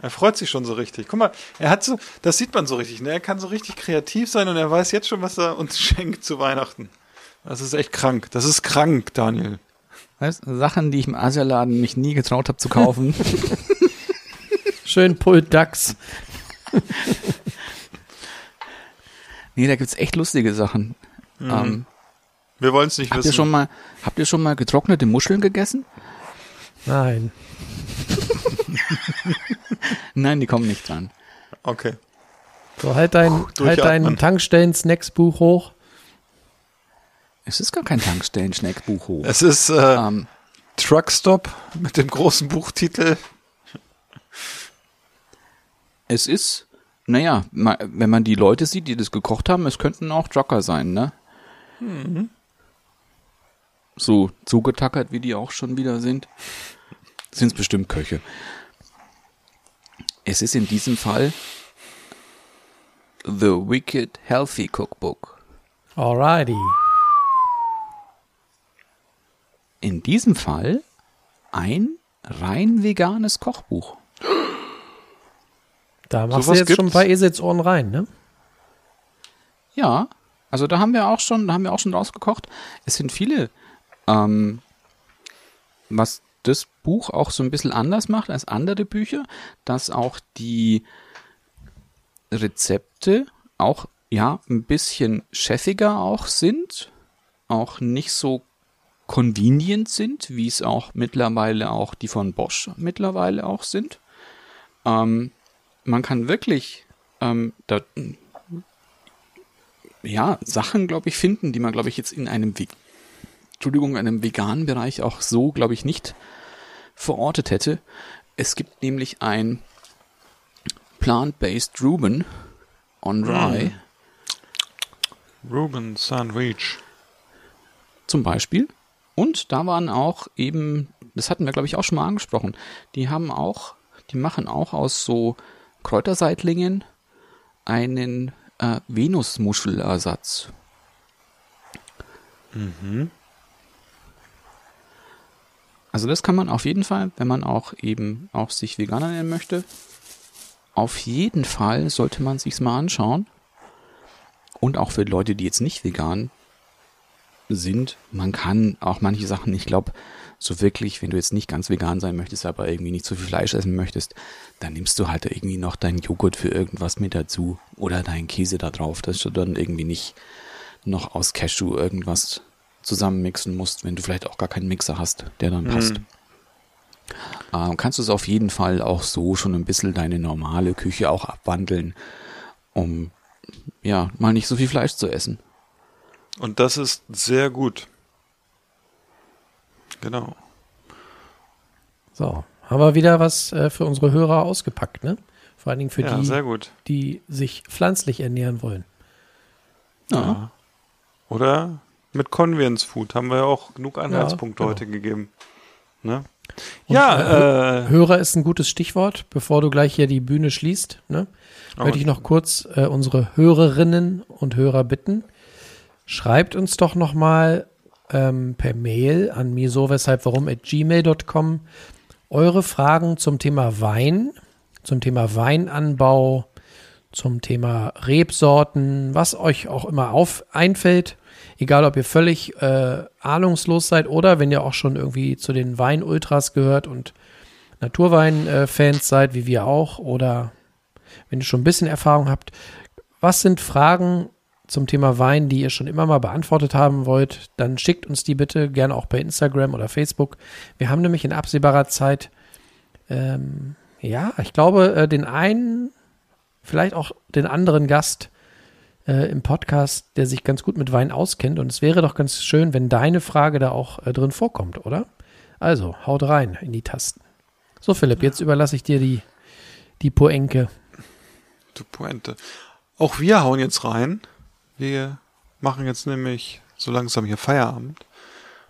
Er freut sich schon so richtig. Guck mal, er hat so, das sieht man so richtig, ne? Er kann so richtig kreativ sein und er weiß jetzt schon, was er uns schenkt zu Weihnachten. Das ist echt krank. Das ist krank, Daniel. Weißt, Sachen, die ich im Asialaden mich nie getraut habe zu kaufen. Schön Pulled Ducks. nee, da gibt's echt lustige Sachen. Ähm, Wir wollen es nicht habt wissen. ihr schon mal, habt ihr schon mal getrocknete Muscheln gegessen? Nein. Nein, die kommen nicht dran. Okay. So, halt dein, halt durchatmen. dein Tankstellen-Snacks-Buch hoch. Es ist gar kein Tankstellen-Snackbuch hoch. Es ist äh, Ähm, Truckstop mit dem großen Buchtitel. es ist, naja, wenn man die Leute sieht, die das gekocht haben, es könnten auch Trucker sein, ne? So zugetackert, wie die auch schon wieder sind, sind es bestimmt Köche. Es ist in diesem Fall The Wicked Healthy Cookbook. Alrighty. In diesem Fall ein rein veganes Kochbuch. Da machst Sowas du jetzt schon ein gibt's? paar Eselsohren rein, ne? Ja, also da haben wir auch schon, da haben wir auch schon rausgekocht. Es sind viele, ähm, was das Buch auch so ein bisschen anders macht als andere Bücher, dass auch die Rezepte auch ja ein bisschen chefiger auch sind, auch nicht so convenient sind, wie es auch mittlerweile auch die von Bosch mittlerweile auch sind. Ähm, man kann wirklich ähm, da, ja, Sachen, glaube ich, finden, die man, glaube ich, jetzt in einem, Ve Entschuldigung, einem veganen Bereich auch so, glaube ich, nicht verortet hätte. Es gibt nämlich ein Plant-Based Reuben on Rye Ruben Sandwich. zum Beispiel. Und da waren auch eben, das hatten wir, glaube ich, auch schon mal angesprochen, die haben auch, die machen auch aus so Kräuterseitlingen einen äh, Venusmuschelersatz. Also das kann man auf jeden Fall, wenn man auch eben auch sich Veganer nennen möchte, auf jeden Fall sollte man sich's mal anschauen. Und auch für Leute, die jetzt nicht vegan sind, man kann auch manche Sachen, ich glaube, so wirklich, wenn du jetzt nicht ganz vegan sein möchtest, aber irgendwie nicht zu viel Fleisch essen möchtest, dann nimmst du halt irgendwie noch deinen Joghurt für irgendwas mit dazu oder deinen Käse da drauf, dass du dann irgendwie nicht noch aus Cashew irgendwas zusammenmixen musst, wenn du vielleicht auch gar keinen Mixer hast, der dann passt. Ähm, kannst du es auf jeden Fall auch so schon ein bisschen deine normale Küche auch abwandeln, um ja mal nicht so viel Fleisch zu essen. Und das ist sehr gut. Genau. So, haben wir wieder was äh, für unsere Hörer ausgepackt, ne? Vor allen Dingen für ja, die, sehr gut. die sich pflanzlich ernähren wollen. Ja. Oder mit Convenience Food haben wir ja auch genug Anhaltspunkte genau. heute gegeben. Ne? Und, ja, äh, Hörer ist ein gutes Stichwort, bevor du gleich hier die Bühne schließt. Ne? Oh. Möchte ich noch kurz äh, unsere Hörerinnen und Hörer bitten. Schreibt uns doch noch mal ähm, per Mail an miso weshalb warum at gmail.com eure Fragen zum Thema Wein, zum Thema Weinanbau, zum Thema Rebsorten, was euch auch immer auf einfällt. Egal, ob ihr völlig äh, ahnungslos seid oder wenn ihr auch schon irgendwie zu den Weinultras gehört und Naturwein-Fans seid, wie wir auch, oder wenn ihr schon ein bisschen Erfahrung habt. Was sind Fragen zum Thema Wein, die ihr schon immer mal beantwortet haben wollt? Dann schickt uns die bitte gerne auch per Instagram oder Facebook. Wir haben nämlich in absehbarer Zeit, ähm, ja, ich glaube, äh, den einen, vielleicht auch den anderen Gast äh, im Podcast, der sich ganz gut mit Wein auskennt. Und es wäre doch ganz schön, wenn deine Frage da auch äh, drin vorkommt, oder? Also, haut rein in die Tasten. So, Philipp, jetzt überlasse ich dir die, die Poenke. die Pointe. Auch wir hauen jetzt rein. Wir machen jetzt nämlich so langsam hier Feierabend,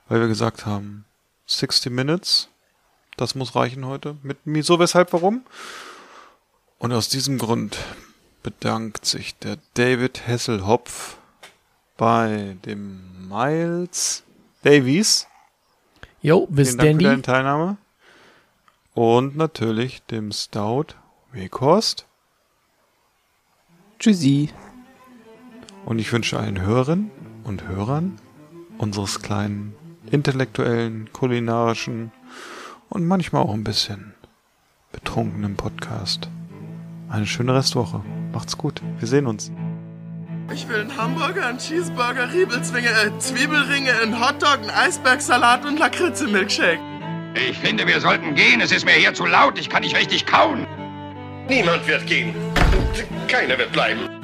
weil wir gesagt haben, 60 Minutes, das muss reichen heute. Mit mir so, weshalb, warum? Und aus diesem Grund bedankt sich der David Hesselhopf bei dem Miles Davies. Jo, bis Vielen Dank für deine Dandy. Teilnahme. Und natürlich dem Stout Weghorst. Tschüssi. Und ich wünsche allen Hörerinnen und Hörern unseres kleinen intellektuellen, kulinarischen und manchmal auch ein bisschen betrunkenen Podcast eine schöne Restwoche. Macht's gut. Wir sehen uns. Ich will einen Hamburger, einen Cheeseburger, Riebelzwinge, äh, Zwiebelringe, einen Hotdog, einen Eisbergsalat und Lakritze-Milkshake. Ich finde, wir sollten gehen. Es ist mir hier zu laut. Ich kann nicht richtig kauen. Niemand wird gehen. Keiner wird bleiben.